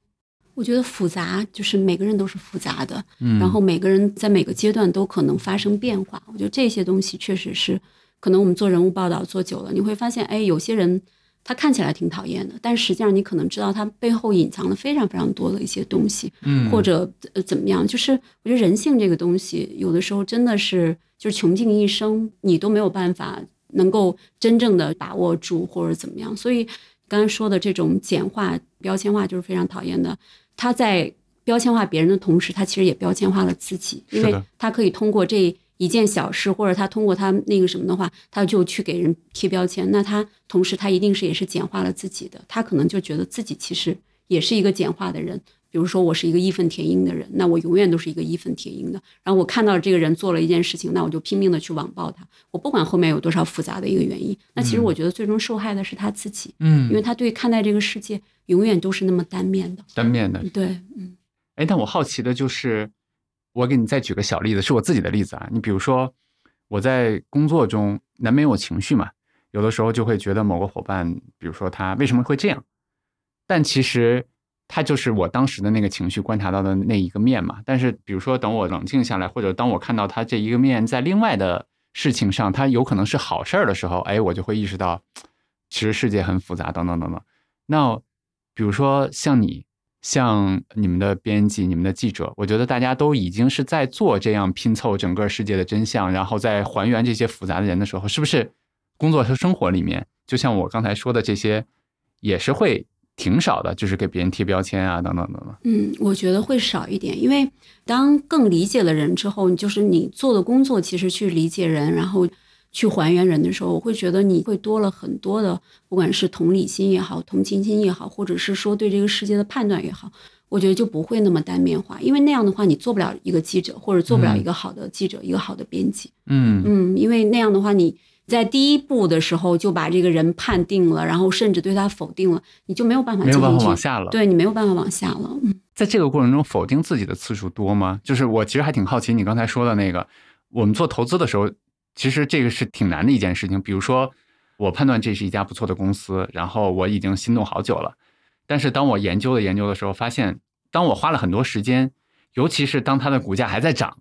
S2: 我觉得复杂就是每个人都是复杂的，嗯，然后每个人在每个阶段都可能发生变化。我觉得这些东西确实是可能我们做人物报道做久了，你会发现，哎，有些人。他看起来挺讨厌的，但实际上你可能知道他背后隐藏了非常非常多的一些东西，嗯，或者呃怎么样？就是我觉得人性这个东西，有的时候真的是就是穷尽一生，你都没有办法能够真正的把握住或者怎么样。所以刚才说的这种简化标签化就是非常讨厌的。他在标签化别人的同时，他其实也标签化了自己，因为他可以通过这。一件小事，或者他通过他那个什么的话，他就去给人贴标签。那他同时他一定是也是简化了自己的，他可能就觉得自己其实也是一个简化的人，比如说我是一个义愤填膺的人，那我永远都是一个义愤填膺的。然后我看到这个人做了一件事情，那我就拼命的去网暴他。我不管后面有多少复杂的一个原因，那其实我觉得最终受害的是他自己，
S1: 嗯
S2: 因为他对看待这个世界永远都是那么单面的。
S1: 单面的。
S2: 对，嗯
S1: 哎，但我好奇的就是，我给你再举个小例子，是我自己的例子啊。你比如说，我在工作中难免有情绪嘛，有的时候就会觉得某个伙伴，比如说他为什么会这样，但其实他就是我当时的那个情绪观察到的那一个面嘛。但是比如说，等我冷静下来，或者当我看到他这一个面在另外的事情上，他有可能是好事儿的时候，哎，我就会意识到，其实世界很复杂，等等等等。那比如说像你，像你们的编辑、你们的记者，我觉得大家都已经是在做这样拼凑整个世界的真相，然后在还原这些复杂的人的时候，是不是工作和生活里面，就像我刚才说的这些，也是会挺少的，就是给别人贴标签啊，等等等等。
S2: 嗯，我觉得会少一点，因为当更理解了人之后，就是你做的工作其实去理解人，然后去还原人的时候，我会觉得你会多了很多的，不管是同理心也好，同情心也好，或者是说对这个世界的判断也好，我觉得就不会那么单面化，因为那样的话你做不了一个记者，或者做不了一个好的记者，一个好的编辑。
S1: 嗯
S2: 嗯，因为那样的话，你在第一步的时候就把这个人判定了，然后甚至对他否定了，你就没有办法
S1: 没有办法往下了。
S2: 对你没有办法往下了。嗯
S1: 在这个过程中，否定自己的次数多吗？就是我其实还挺好奇你刚才说的那个，我们做投资的时候，其实这个是挺难的一件事情。比如说，我判断这是一家不错的公司，然后我已经心动好久了，但是当我研究了研究的时候，发现当我花了很多时间，尤其是当它的股价还在涨，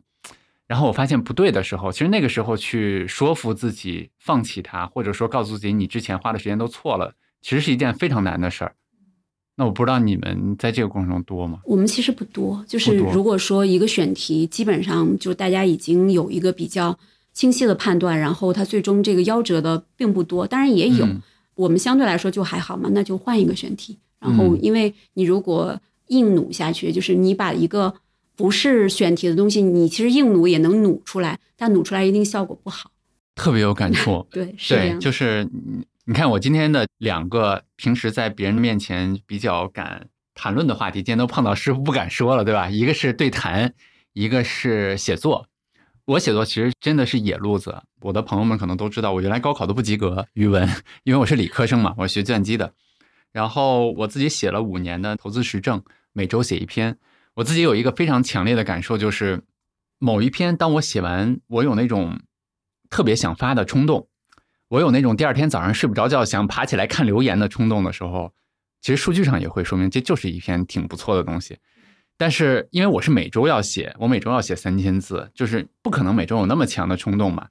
S1: 然后我发现不对的时候，其实那个时候去说服自己放弃它，或者说告诉自己你之前花的时间都错了，其实是一件非常难的事儿。那我不知道你们在这个过程中多吗？
S2: 我们其实不多，就是如果说一个选题，基本上就大家已经有一个比较清晰的判断，然后他最终这个夭折的并不多，当然也有，
S1: 嗯
S2: 我们相对来说就还好嘛，那就换一个选题。然后
S1: 嗯
S2: 因为你如果硬努下去，就是你把一个不是选题的东西，你其实硬努也能努出来，但努出来一定效果不好。
S1: 特别有感触。(laughs)
S2: 对，是这
S1: 对，
S2: 样。
S1: 就是你你看我今天的两个平时在别人面前比较敢谈论的话题，今天都碰到师傅不敢说了，对吧？一个是对谈，一个是写作。我写作其实真的是野路子，我的朋友们可能都知道，我原来高考都不及格语文，因为我是理科生嘛，我学计算机的。然后我自己写了五年的投资实证，每周写一篇。我自己有一个非常强烈的感受，就是某一篇当我写完，我有那种特别想发的冲动，我有那种第二天早上睡不着觉想爬起来看留言的冲动的时候，其实数据上也会说明这就是一篇挺不错的东西。但是因为我是每周要写，我每周要写三千字，就是不可能每周有那么强的冲动嘛。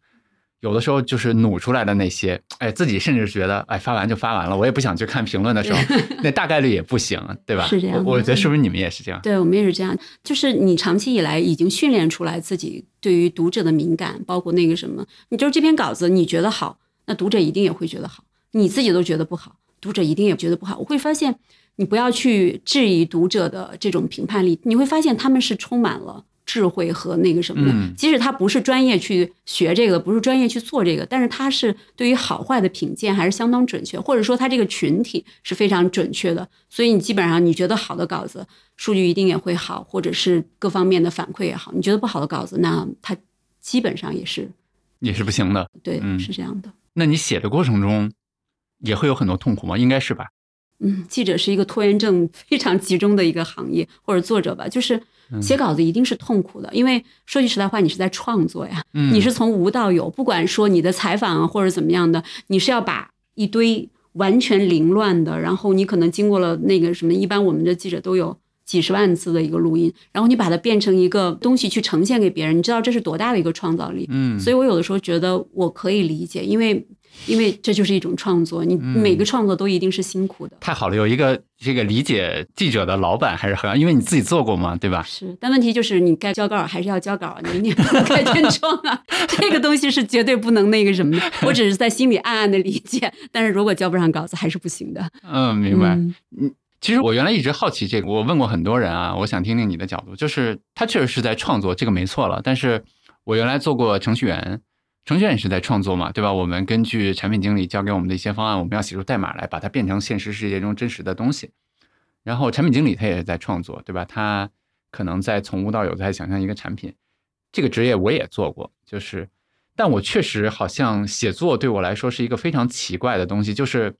S1: 有的时候就是努出来的那些，哎，自己甚至觉得，哎，发完就发完了，我也不想去看评论的时候，(laughs) 那大概率也不行，对吧？
S2: 是这样
S1: 我我觉得是不是你们也是这样？
S2: 对我们也是这样，就是你长期以来已经训练出来自己对于读者的敏感，包括那个什么，你就是这篇稿子你觉得好，那读者一定也会觉得好，你自己都觉得不好，读者一定也觉得不好。我会发现，你不要去质疑读者的这种评判力，你会发现他们是充满了智慧和那个什么的。
S1: 嗯
S2: 即使他不是专业去学这个，不是专业去做这个，但是他是对于好坏的品鉴还是相当准确，或者说他这个群体是非常准确的。所以你基本上你觉得好的稿子，数据一定也会好，或者是各方面的反馈也好。你觉得不好的稿子，那它基本上也是
S1: 也是不行的。
S2: 对，
S1: 嗯
S2: 是这样的。
S1: 那你写的过程中也会有很多痛苦吗？应该是吧？
S2: 嗯，记者是一个拖延症非常集中的一个行业，或者作者吧，就是
S1: 嗯。
S2: 写稿子一定是痛苦的，因为说句实在话，你是在创作呀，
S1: 嗯。
S2: 你是从无到有，不管说你的采访啊或者怎么样的，你是要把一堆完全凌乱的，然后你可能经过了那个什么，一般我们的记者都有几十万字的一个录音，然后你把它变成一个东西去呈现给别人，你知道这是多大的一个创造力？
S1: 嗯，
S2: 所以我有的时候觉得我可以理解，因为因为这就是一种创作，你
S1: 嗯
S2: 每个创作都一定是辛苦的。
S1: 太好了，有一个这个理解记者的老板还是很，因为你自己做过嘛，对吧？
S2: 是，但问题就是你该交稿还是要交稿，你你 (laughs) 不能开天窗啊，(laughs) 这个东西是绝对不能那个什么的。我只是在心里暗暗的理解，但是如果交不上稿子还是不行的。
S1: 嗯，明白。
S2: 嗯
S1: 其实我原来一直好奇这个，我问过很多人啊，我想听听你的角度。就是他确实是在创作，这个没错了。但是我原来做过程序员，程序员也是在创作嘛，对吧？我们根据产品经理交给我们的一些方案，我们要写出代码来，把它变成现实世界中真实的东西。然后产品经理他也是在创作，对吧？他可能在从无到有在想象一个产品，这个职业我也做过，就是，但我确实好像写作对我来说是一个非常奇怪的东西，就是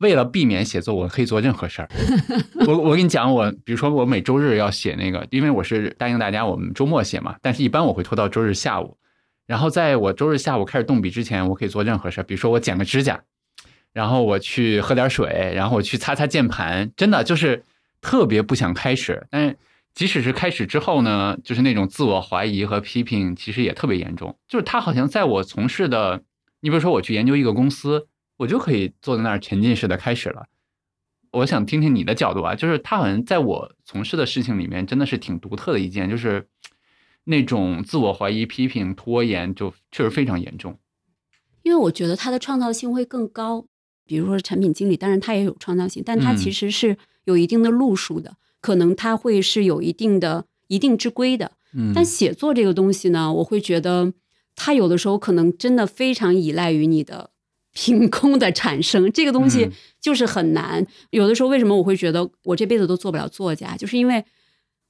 S1: 为了避免写作，我可以做任何事儿。(laughs) 我我跟你讲，我比如说我每周日要写那个，因为我是答应大家我们周末写嘛，但是一般我会拖到周日下午。然后在我周日下午开始动笔之前，我可以做任何事，比如说我剪个指甲，然后我去喝点水，然后我去擦擦键盘，真的就是特别不想开始。但是即使是开始之后呢，就是那种自我怀疑和批评，其实也特别严重。就是他好像在我从事的，你比如说我去研究一个公司，我就可以坐在那儿沉浸式的开始了。我想听听你的角度啊，就是他好像在我从事的事情里面，真的是挺独特的一件，就是那种自我怀疑、批评、拖延，就确实非常严重。
S2: 因为我觉得他的创造性会更高。比如说产品经理，当然他也有创造性，但他
S1: 嗯
S2: 其实是有一定的路数的，可能他会是有一定的一定之规的。
S1: 嗯，
S2: 但写作这个东西呢，我会觉得它有的时候可能真的非常依赖于你的凭空的产生，这个东西
S1: 嗯
S2: 就是很难。有的时候为什么我会觉得我这辈子都做不了作家，就是因为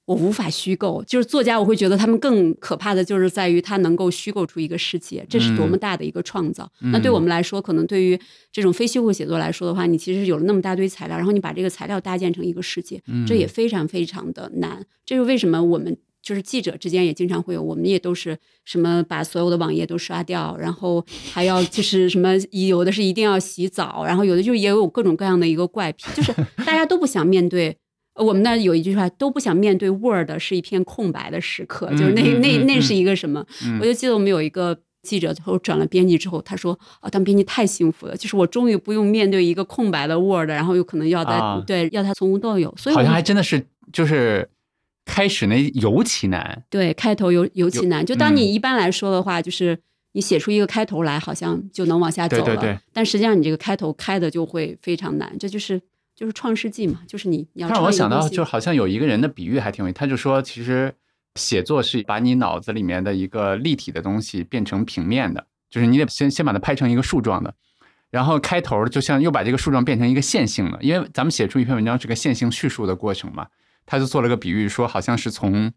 S2: 我无法虚构。就是作家，我会觉得他们更可怕的就是在于他能够虚构出一个世界，这是多么大的一个创造。
S1: 嗯
S2: 那对我们来说，可能对于这种非虚构写作来说的话，你其实有了那么大堆材料，然后你把这个材料搭建成一个世界，
S1: 嗯
S2: 这也非常非常的难。这是为什么我们就是记者之间也经常会有，我们也都是什么把所有的网页都刷掉，然后还要就是什么有的是一定要洗澡，然后有的就也有各种各样的一个怪癖，就是大家都不想面对。呃我们那有一句话，都不想面对 Word 是一片空白的时刻，就是那那那是一个什么？
S1: 嗯
S2: 我就记得我们有一个记者，后转了编辑之后，他说：“啊，当编辑太幸福了，就是我终于不用面对一个空白的 Word，然后有可能要他、
S1: 啊
S2: 对要他从无到有。”所以
S1: 好像还真的是就是开始那尤其难。
S2: 对开头尤尤其难。就当你
S1: 嗯
S2: 一般来说的话，就是你写出一个开头来，好像就能往下走了。
S1: 对对对
S2: 但实际上你这个开头开的就会非常难，这就是就是创世纪嘛，就是你你要
S1: 让我想到，就好像有一个人的比喻还挺有意思，他就说，其实写作是把你脑子里面的一个立体的东西变成平面的，就是你得先先把它拍成一个树状的，然后开头就像又把这个树状变成一个线性的，因为咱们写出一篇文章是个线性叙述的过程嘛，他就做了个比喻，说好像是从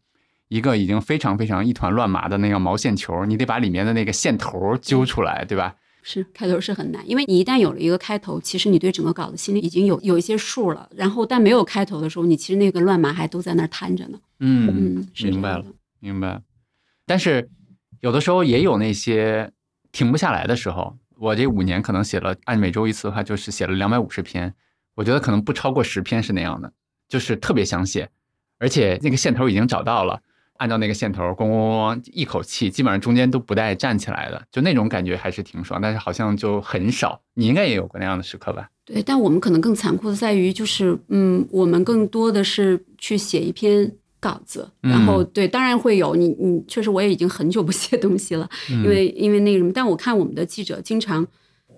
S1: 一个已经非常非常一团乱麻的那个毛线球，你得把里面的那个线头揪出来，对吧？
S2: 是开头是很难，因为你一旦有了一个开头，其实你对整个稿子心里已经有有一些数了。然后但没有开头的时候，你其实那个乱麻还都在那儿摊着呢。
S1: 嗯
S2: 嗯，
S1: 明白了。明白。但是有的时候也有那些停不下来的时候。我这五年可能写了，按每周一次的话，就是写了两百五十篇。我觉得可能不超过十篇是那样的，就是特别想写，而且那个线头已经找到了，按照那个线头咣咣咣咣一口气，基本上中间都不带站起来的，就那种感觉还是挺爽。但是好像就很少，你应该也有过那样的时刻吧？
S2: 对，但我们可能更残酷的在于，就是嗯，我们更多的是去写一篇稿子，然后对，当然会有你你确实我也已经很久不写东西了，因为因为那个什么，但我看我们的记者经常。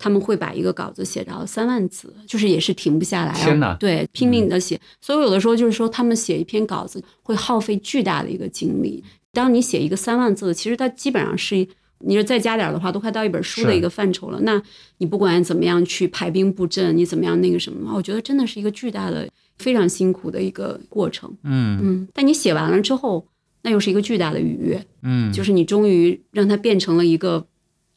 S2: 他们会把一个稿子写到三万字，就是也是停不下来，
S1: 天哪
S2: 对，拼命的写。所以有的时候就是说，他们写一篇稿子会耗费巨大的一个精力。当你写一个三万字，其实它基本上是你说再加点的话，都快到一本书的一个范畴了。那你不管怎么样去排兵布阵，你怎么样那个什么，我觉得真的是一个巨大的、非常辛苦的一个过程。
S1: 嗯
S2: 嗯，但你写完了之后，那又是一个巨大的愉悦，
S1: 嗯，
S2: 就是你终于让它变成了一个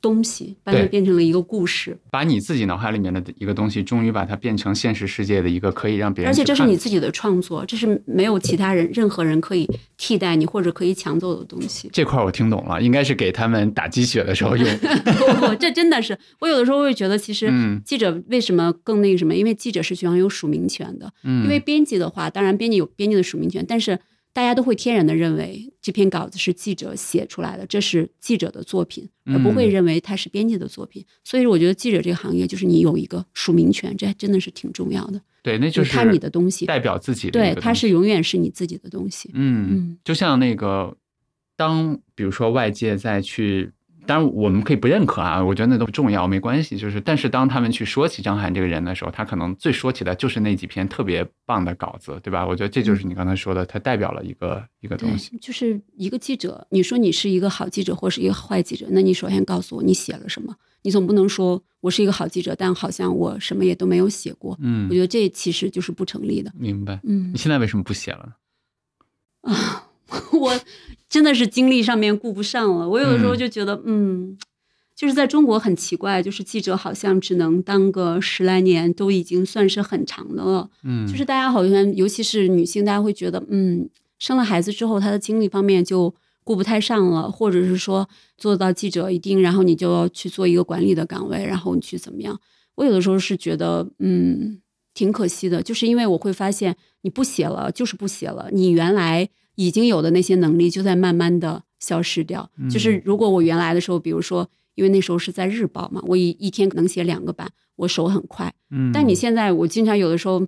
S2: 东西，把它变成了一个故事，
S1: 把你自己脑海里面的一个东西，终于把它变成现实世界的一个可以让别人
S2: 而且这是你自己的创作，这是没有其他人、任何人可以替代你或者可以抢走的东西。
S1: 这块儿我听懂了，应该是给他们打鸡血的时候用。(laughs)
S2: 不不，这真的是我有的时候会觉得，其实
S1: 嗯
S2: 记者为什么更那个什么？因为记者是享有署名权的。
S1: 嗯，
S2: 因为编辑的话，当然编辑有编辑的署名权，但是大家都会天然的认为这篇稿子是记者写出来的，这是记者的作品，而不会
S1: 嗯
S2: 认为它是编辑的作品。所以我觉得记者这个行业，就是你有一个署名权，这还真的是挺重要的。
S1: 对，那就是
S2: 看你的东西，
S1: 代表自己的
S2: 对，它是永远是你自己的东西。
S1: 嗯
S2: 嗯，
S1: 就像那个，当比如说外界再去，当然我们可以不认可啊，我觉得那都不重要，没关系。就是，但是当他们去说起张翰这个人的时候，他可能最说起的就是那几篇特别棒的稿子，对吧？我觉得这就是你刚才说的，他代表了一个一个东西。，
S2: 就是一个记者，你说你是一个好记者或是一个坏记者，那你首先告诉我你写了什么，你总不能说我是一个好记者，但好像我什么也都没有写过。
S1: 嗯
S2: 我觉得这其实就是不成立的。
S1: 明白。
S2: 嗯
S1: 你现在为什么不写了呢？
S2: 啊，(laughs) (laughs) 我真的是精力上面顾不上了。我有的时候
S1: 嗯
S2: 就觉得，嗯，就是在中国很奇怪，就是记者好像只能当个十来年，都已经算是很长的了。
S1: 嗯，
S2: 就是大家好像，尤其是女性，大家会觉得，嗯，生了孩子之后，她的精力方面就顾不太上了，或者是说做到记者一定，然后你就要去做一个管理的岗位，然后你去怎么样？我有的时候是觉得，嗯，挺可惜的，就是因为我会发现，你不写了就是不写了，你原来已经有的那些能力就在慢慢的消失掉。
S1: 嗯
S2: 就是如果我原来的时候，比如说，因为那时候是在日报嘛，我一一天能写两个版，我手很快。
S1: 嗯，
S2: 但你现在，我经常有的时候，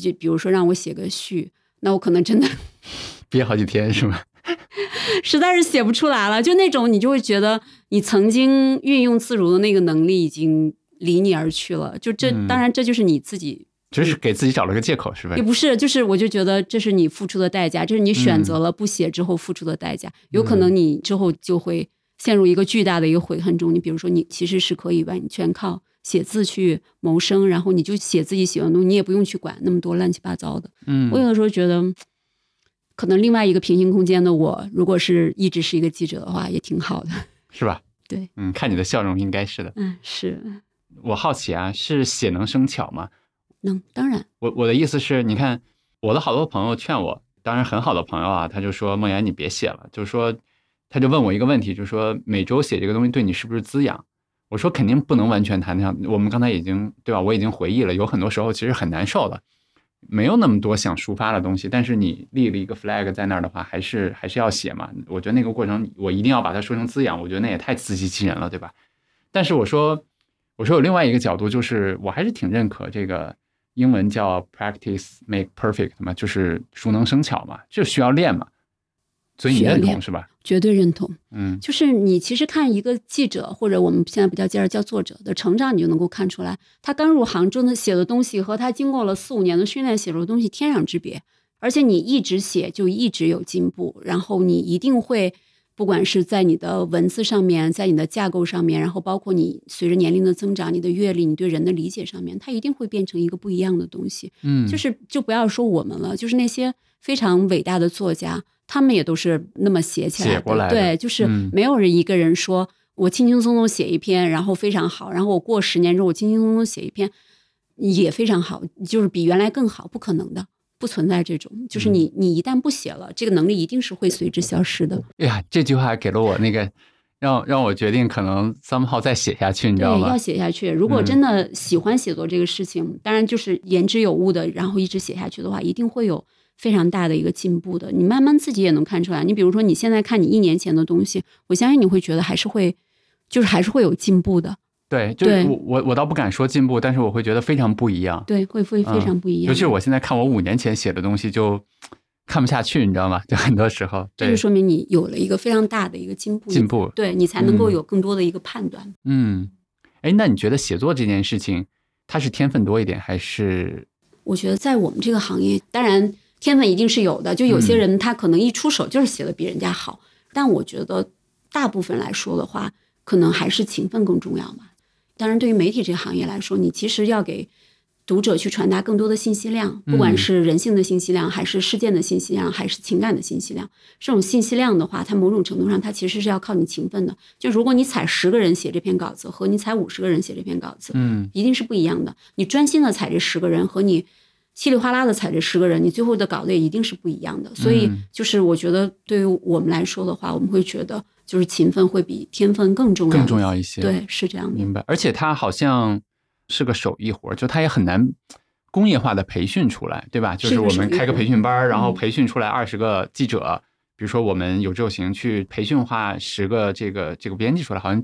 S2: 就比如说让我写个序，那我可能真的 (laughs)
S1: 憋好几天是吧？(laughs)
S2: 实在是写不出来了。就那种你就会觉得你曾经运用自如的那个能力已经离你而去了。就这，
S1: 嗯
S2: 当然这就是你自己，
S1: 只是给自己找了个借口是吧
S2: 也？不是，就是我就觉得这是你付出的代价，这是你选
S1: 嗯
S2: 择了不写之后付出的代价。有可能你之后就会陷入一个巨大的一个悔恨中。你比如说，你其实是可以完全靠。写字去谋生，然后你就写自己喜欢的东西，你也不用去管那么多乱七八糟的。
S1: 嗯
S2: 我有的时候觉得，可能另外一个平行空间的我，如果是一直是一个记者的话，也挺好的。(laughs)
S1: 是吧？
S2: 对，
S1: 嗯，看你的笑容应该是的。
S2: 嗯，是
S1: 我好奇啊，是写能生巧吗？
S2: 能，当然，
S1: 我我的意思是，你看我的好多朋友劝我，当然很好的朋友啊，他就说梦妍你别写了，就是说他就问我一个问题，就是说每周写这个东西对你是不是滋养？我说肯定不能完全谈上，我们刚才已经对吧？我已经回忆了，有很多时候其实很难受的，没有那么多想抒发的东西，但是你立了一个 flag 在那儿的话，还是还是要写嘛。我觉得那个过程我一定要把它说成滋养，我觉得那也太自欺欺人了，对吧？但是我说我说有另外一个角度，就是我还是挺认可这个英文叫 practice make perfect 嘛，就是熟能生巧嘛，就需要练嘛。所以你认同是吧？
S2: 绝对认同。
S1: 嗯
S2: 就是你其实看一个记者，或者我们现在比较介绍叫作者的成长，你就能够看出来，他刚入行真的写的东西和他经过了四五年的训练写出的东西天壤之别。而且你一直写就一直有进步，然后你一定会，不管是在你的文字上面，在你的架构上面，然后包括你随着年龄的增长，你的阅历，你对人的理解上面，它一定会变成一个不一样的东西。
S1: 嗯，
S2: 就是就不要说我们了，就是那些非常伟大的作家，他们也都是那么写起来的。
S1: 写过来的
S2: 对，就是
S1: 嗯
S2: 没有人一个人说我轻轻松松写一篇，然后非常好，然后我过十年之后我轻轻松松写一篇也非常好，就是比原来更好，不可能的。不存在这种，就是
S1: 嗯
S2: 你你一旦不写了，这个能力一定是会随之消失的。
S1: 哎呀，这句话给了我那个让让我决定可能 somehow 再写下去，你知道吗
S2: 对，
S1: 吗
S2: 要？写下去。如果
S1: 嗯
S2: 真的喜欢写作这个事情，当然就是言之有物的，然后一直写下去的话，一定会有非常大的一个进步的。你慢慢自己也能看出来。你比如说，你现在看你一年前的东西，我相信你会觉得还是会，就是还是会有进步的。
S1: 对，就是我我我倒不敢说进步，但是我会觉得非常不一样。
S2: 对，会会非常不一样。
S1: 尤其是我现在看我五年前写的东西，就看不下去，你知道吗？就很多时候，对
S2: 这就，说明你有了一个非常大的一个进步，
S1: 进步
S2: 对你才能够
S1: 嗯
S2: 有更多的一个判断。
S1: 嗯，哎，那你觉得写作这件事情，它是天分多一点，还是
S2: 我觉得在我们这个行业，当然天分一定是有的。就有些
S1: 嗯
S2: 人他可能一出手就是写的比人家好，但我觉得大部分来说的话，可能还是勤奋更重要嘛。当然，对于媒体这个行业来说，你其实要给读者去传达更多的信息量，不管
S1: 嗯
S2: 是人性的信息量，还是事件的信息量，还是情感的信息量。这种信息量的话，它某种程度上，它其实是要靠你勤奋的。就如果你采十个人写这篇稿子，和你采五十个人写这篇稿子，
S1: 嗯
S2: 一定是不一样的。你专心的采这十个人和你稀里哗啦的采这十个人，你最后的稿子也一定是不一样的。所以
S1: 嗯
S2: 就是我觉得对于我们来说的话，我们会觉得就是勤奋会比天分更重要，
S1: 更重。要一些？，
S2: 对，是这样的。
S1: 明白。而且它好像是个手艺活儿，就它也很难工业化的培训出来，对吧？就是我们开个培训班，然后
S2: 嗯
S1: 培训出来二十个记者，比如说我们有志有行去培训化十个这个这个编辑出来，好像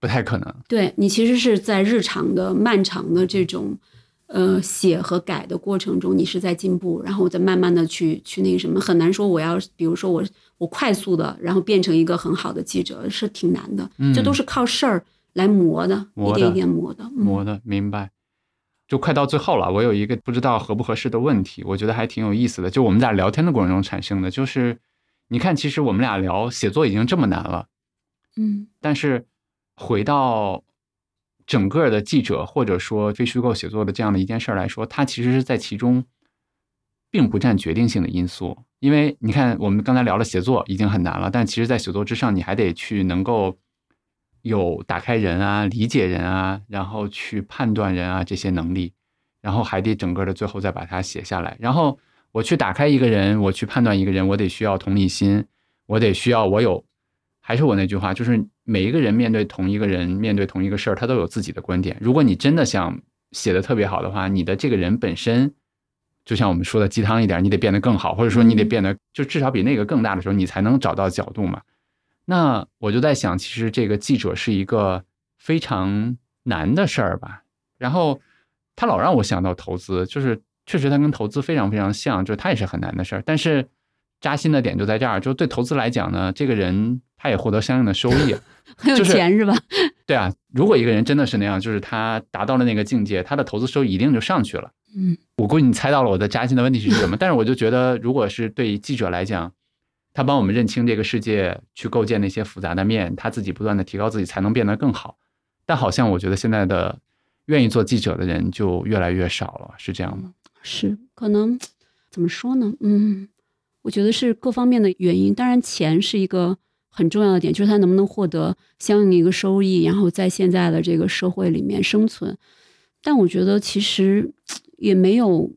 S1: 不太可能。
S2: 对你其实是在日常的漫长的这种呃写和改的过程中，你是在进步，然后再慢慢的去去那个什么，很难说我要比如说我我快速的然后变成一个很好的记者是挺难的，这都是靠事儿来磨的，一点一点磨的。嗯
S1: 磨的，明白。就快到最后了，我有一个不知道合不合适的问题，我觉得还挺有意思的。就我们俩聊天的过程中产生的，就是你看，其实我们俩聊写作已经这么难了，
S2: 嗯
S1: 但是回到整个的记者或者说非虚构写作的这样的一件事来说，它其实是在其中并不占决定性的因素。因为你看，我们刚才聊了写作已经很难了，但其实，在写作之上，你还得去能够有打开人啊、理解人啊，然后去判断人啊这些能力，然后还得整个的最后再把它写下来。然后我去打开一个人，我去判断一个人，我得需要同理心，我得需要我有，还是我那句话，就是每一个人面对同一个人，面对同一个事儿，他都有自己的观点。如果你真的想写的特别好的话，你的这个人本身。就像我们说的鸡汤一点，你得变得更好，或者说你得变得就至少比那个更大的时候，你才能找到角度嘛。那我就在想，其实这个记者是一个非常难的事儿吧。然后他老让我想到投资，就是确实他跟投资非常非常像，就是他也是很难的事儿。但是扎心的点就在这儿，就对投资来讲呢，这个人他也获得相应的收益，(laughs)
S2: 很有钱是吧？(laughs)
S1: 对啊，如果一个人真的是那样，就是他达到了那个境界，他的投资收益一定就上去了。
S2: 嗯，
S1: 我估计你猜到了我的扎心的问题是什么，(laughs) 但是我就觉得，如果是对记者来讲，他帮我们认清这个世界，去构建那些复杂的面，他自己不断的提高自己，才能变得更好。但好像我觉得现在的愿意做记者的人就越来越少了，是这样吗？
S2: 是，可能怎么说呢？嗯，我觉得是各方面的原因。当然，钱是一个很重要的点，就是他能不能获得相应的一个收益，然后在现在的这个社会里面生存。但我觉得其实。也没有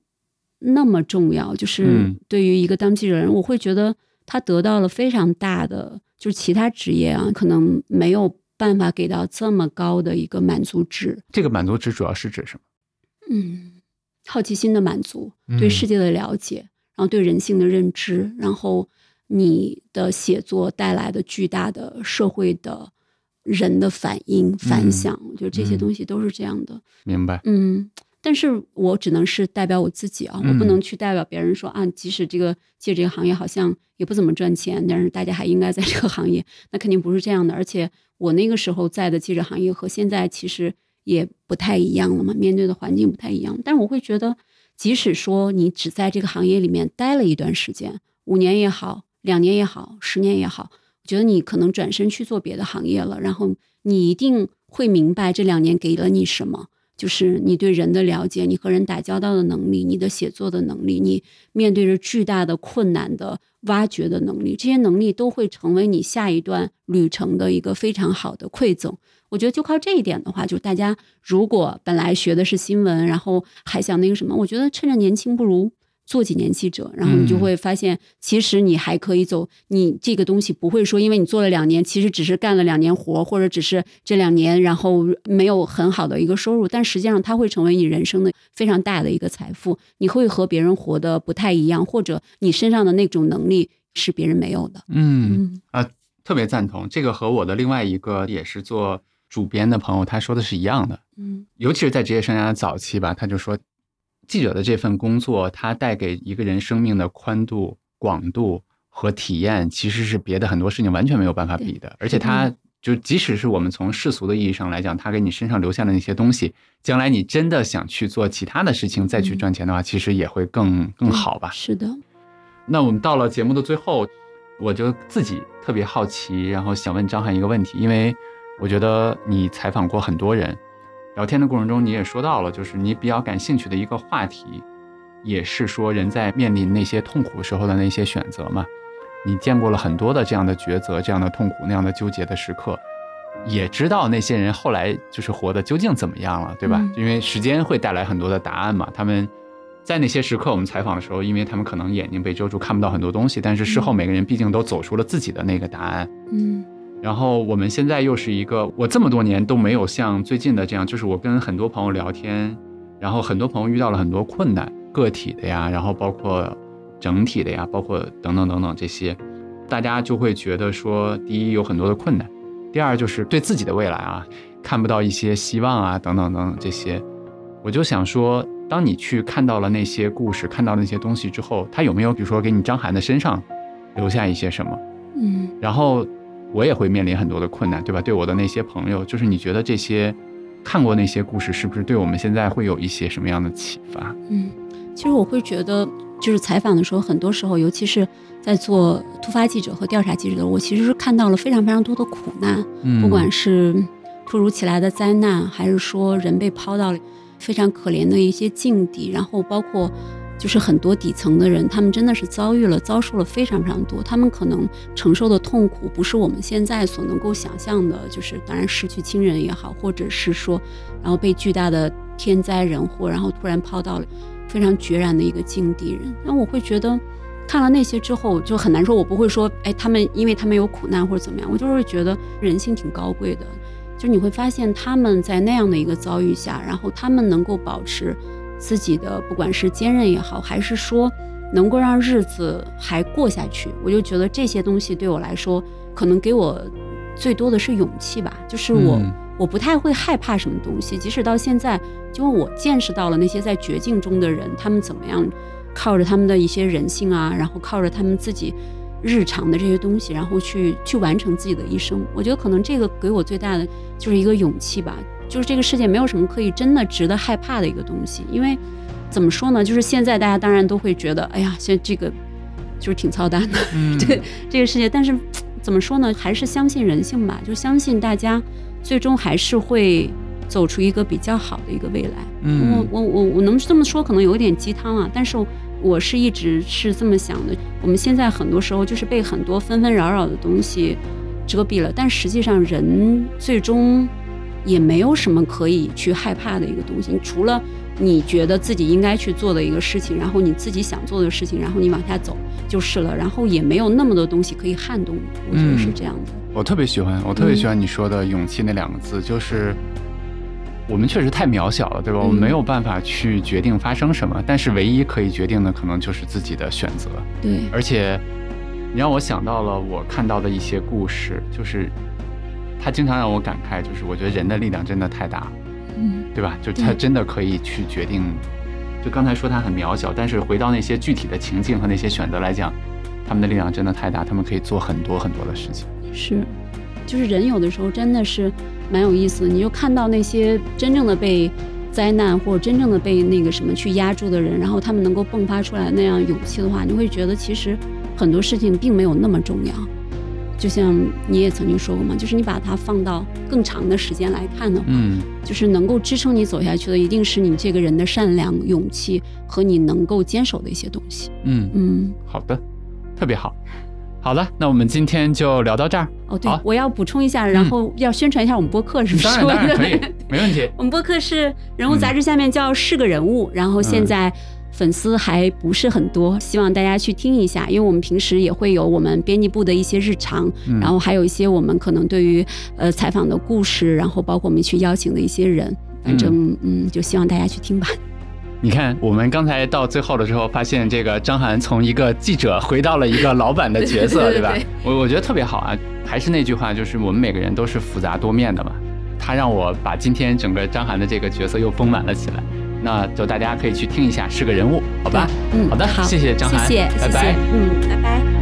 S2: 那么重要，就是对于一个当记者人，我会觉得他得到了非常大的，就是其他职业啊，可能没有办法给到这么高的一个满足值。
S1: 这个满足值主要是指什么？
S2: 嗯，好奇心的满足，对世界的了解，然后对人性的认知，然后你的写作带来的巨大的社会的人的反应反响，我觉得这些东西都是这样的。
S1: 明白。
S2: 嗯。但是我只能是代表我自己啊，我不能去代表别人说啊，即使这个借这个行业好像也不怎么赚钱，但是大家还应该在这个行业，那肯定不是这样的。而且我那个时候在的记者行业和现在其实也不太一样了嘛，面对的环境不太一样。但是我会觉得，即使说你只在这个行业里面待了一段时间，五年也好，两年也好，十年也好，我觉得你可能转身去做别的行业了，然后你一定会明白这两年给了你什么。就是你对人的了解，你和人打交道的能力，你的写作的能力，你面对着巨大的困难的挖掘的能力，这些能力都会成为你下一段旅程的一个非常好的馈赠。我觉得就靠这一点的话，就大家如果本来学的是新闻，然后还想那个什么，我觉得趁着年轻不如。做几年记者，然后你就会发现，其实你还可以走。你这个东西不会说，因为你做了两年，其实只是干了两年活，或者只是这两年，然后没有很好的一个收入。但实际上，它会成为你人生的非常大的一个财富。你会和别人活得不太一样，或者你身上的那种能力是别人没有的。
S1: 嗯啊，特别赞同这个，和我的另外一个也是做主编的朋友他说的是一样的。
S2: 嗯，
S1: 尤其是在职业生涯的早期吧，他就说。记者的这份工作，它带给一个人生命的宽度、广度和体验，其实是别的很多事情完全没有办法比的。而且，它就即使是我们从世俗的意义上来讲，它给你身上留下的那些东西，将来你真的想去做其他的事情再去赚钱的话，其实也会更更好吧。
S2: 是的。
S1: 那我们到了节目的最后，我就自己特别好奇，然后想问张翰一个问题，因为我觉得你采访过很多人。聊天的过程中，你也说到了，就是你比较感兴趣的一个话题，也是说人在面临那些痛苦时候的那些选择嘛。你见过了很多的这样的抉择、这样的痛苦、那样的纠结的时刻，也知道那些人后来就是活的究竟怎么样了，对吧？因为时间会带来很多的答案嘛。他们在那些时刻我们采访的时候，因为他们可能眼睛被遮住，看不到很多东西，但是事后每个人毕竟都走出了自己的那个答案。
S2: 嗯。
S1: 然后我们现在又是一个，我这么多年都没有像最近的这样，就是我跟很多朋友聊天，然后很多朋友遇到了很多困难，个体的呀，然后包括整体的呀，包括等等等等这些，大家就会觉得说，第一有很多的困难，第二就是对自己的未来啊看不到一些希望啊，等等等等这些，我就想说，当你去看到了那些故事，看到那些东西之后，他有没有比如说给你张涵的身上留下一些什么？
S2: 嗯，
S1: 然后。我也会面临很多的困难，对吧？对我的那些朋友，就是你觉得这些看过那些故事，是不是对我们现在会有一些什么样的启发？
S2: 嗯，其实我会觉得，就是采访的时候，很多时候，尤其是在做突发记者和调查记者的时候，我其实是看到了非常非常多的苦难，不管是突如其来的灾难，还是说人被抛到了非常可怜的一些境地，然后包括就是很多底层的人，他们真的是遭遇了、遭受了非常非常多，他们可能承受的痛苦不是我们现在所能够想象的，就是当然失去亲人也好，或者是说，然后被巨大的天灾人祸，然后突然抛到了非常决然的一个境地人，那我会觉得。看了那些之后，就很难说，我不会说，哎，他们因为他们有苦难或者怎么样，我就是觉得人性挺高贵的。就是你会发现他们在那样的一个遭遇下，然后他们能够保持自己的，不管是坚韧也好，还是说能够让日子还过下去，我就觉得这些东西对我来说，可能给我最多的是勇气吧。就是我我不太会害怕什么东西，即使到现在，就我见识到了那些在绝境中的人，他们怎么样。靠着他们的一些人性啊，然后靠着他们自己日常的这些东西，然后去去完成自己的一生。我觉得可能这个给我最大的就是一个勇气吧。就是这个世界没有什么可以真的值得害怕的一个东西。因为怎么说呢？就是现在大家当然都会觉得，哎呀，现在这个就是挺操蛋的，(laughs) 对这个世界。但是怎么说呢？还是相信人性吧，就相信大家最终还是会走出一个比较好的一个未来。
S1: 嗯，
S2: 我我我我能这么说，可能有一点鸡汤啊，但是。我是一直是这么想的。我们现在很多时候就是被很多纷纷扰扰的东西遮蔽了，但实际上人最终也没有什么可以去害怕的一个东西，除了你觉得自己应该去做的一个事情，然后你自己想做的事情，然后你往下走就是了。然后也没有那么多东西可以撼动你，我觉得是这样的。
S1: 我特别喜欢，我特别喜欢你说的勇气那两个字，就是。我们确实太渺小了，对吧？我们没有办法去决定发生什么，但是唯一可以决定的，可能就是自己的选择。
S2: 对，
S1: 而且你让我想到了我看到的一些故事，就是他经常让我感慨，就是我觉得人的力量真的太大，
S2: 嗯，
S1: 对吧？就他真的可以去决定。就刚才说他很渺小，但是回到那些具体的情境和那些选择来讲，他们的力量真的太大，他们可以做很多很多的事情。
S2: 是，就是人有的时候真的是。蛮有意思的，你就看到那些真正的被灾难或者真正的被那个什么去压住的人，然后他们能够迸发出来那样勇气的话，你会觉得其实很多事情并没有那么重要。就像你也曾经说过嘛，就是你把它放到更长的时间来看的话，
S1: 嗯，
S2: 就是能够支撑你走下去的，一定是你这个人的善良、勇气和你能够坚守的一些东西。
S1: 嗯
S2: 嗯，
S1: 好的，特别好。好了，那我们今天就聊到这儿。
S2: 哦，对，我要补充一下，然后要宣传一下我们播客，是不是？
S1: 当然可以，没问题。(laughs)
S2: 我们播客是人物杂志下面叫是个人物，然后现在粉丝还不是很多，希望大家去听一下，因为我们平时也会有我们编辑部的一些日常，然后还有一些我们可能对于呃采访的故事，然后包括我们去邀请的一些人，反正嗯，就希望大家去听吧。
S1: 你看，我们刚才到最后的时候，发现这个张涵从一个记者回到了一个老板的角色，(laughs) 对吧？我我觉得特别好啊。还是那句话，就是我们每个人都是复杂多面的嘛。他让我把今天整个张涵的这个角色又丰满了起来。那就大家可以去听一下，是个人物，好吧？
S2: 嗯，
S1: 好的，
S2: 好，
S1: 谢谢张涵，
S2: 谢谢，
S1: 拜拜，
S2: 嗯，拜拜。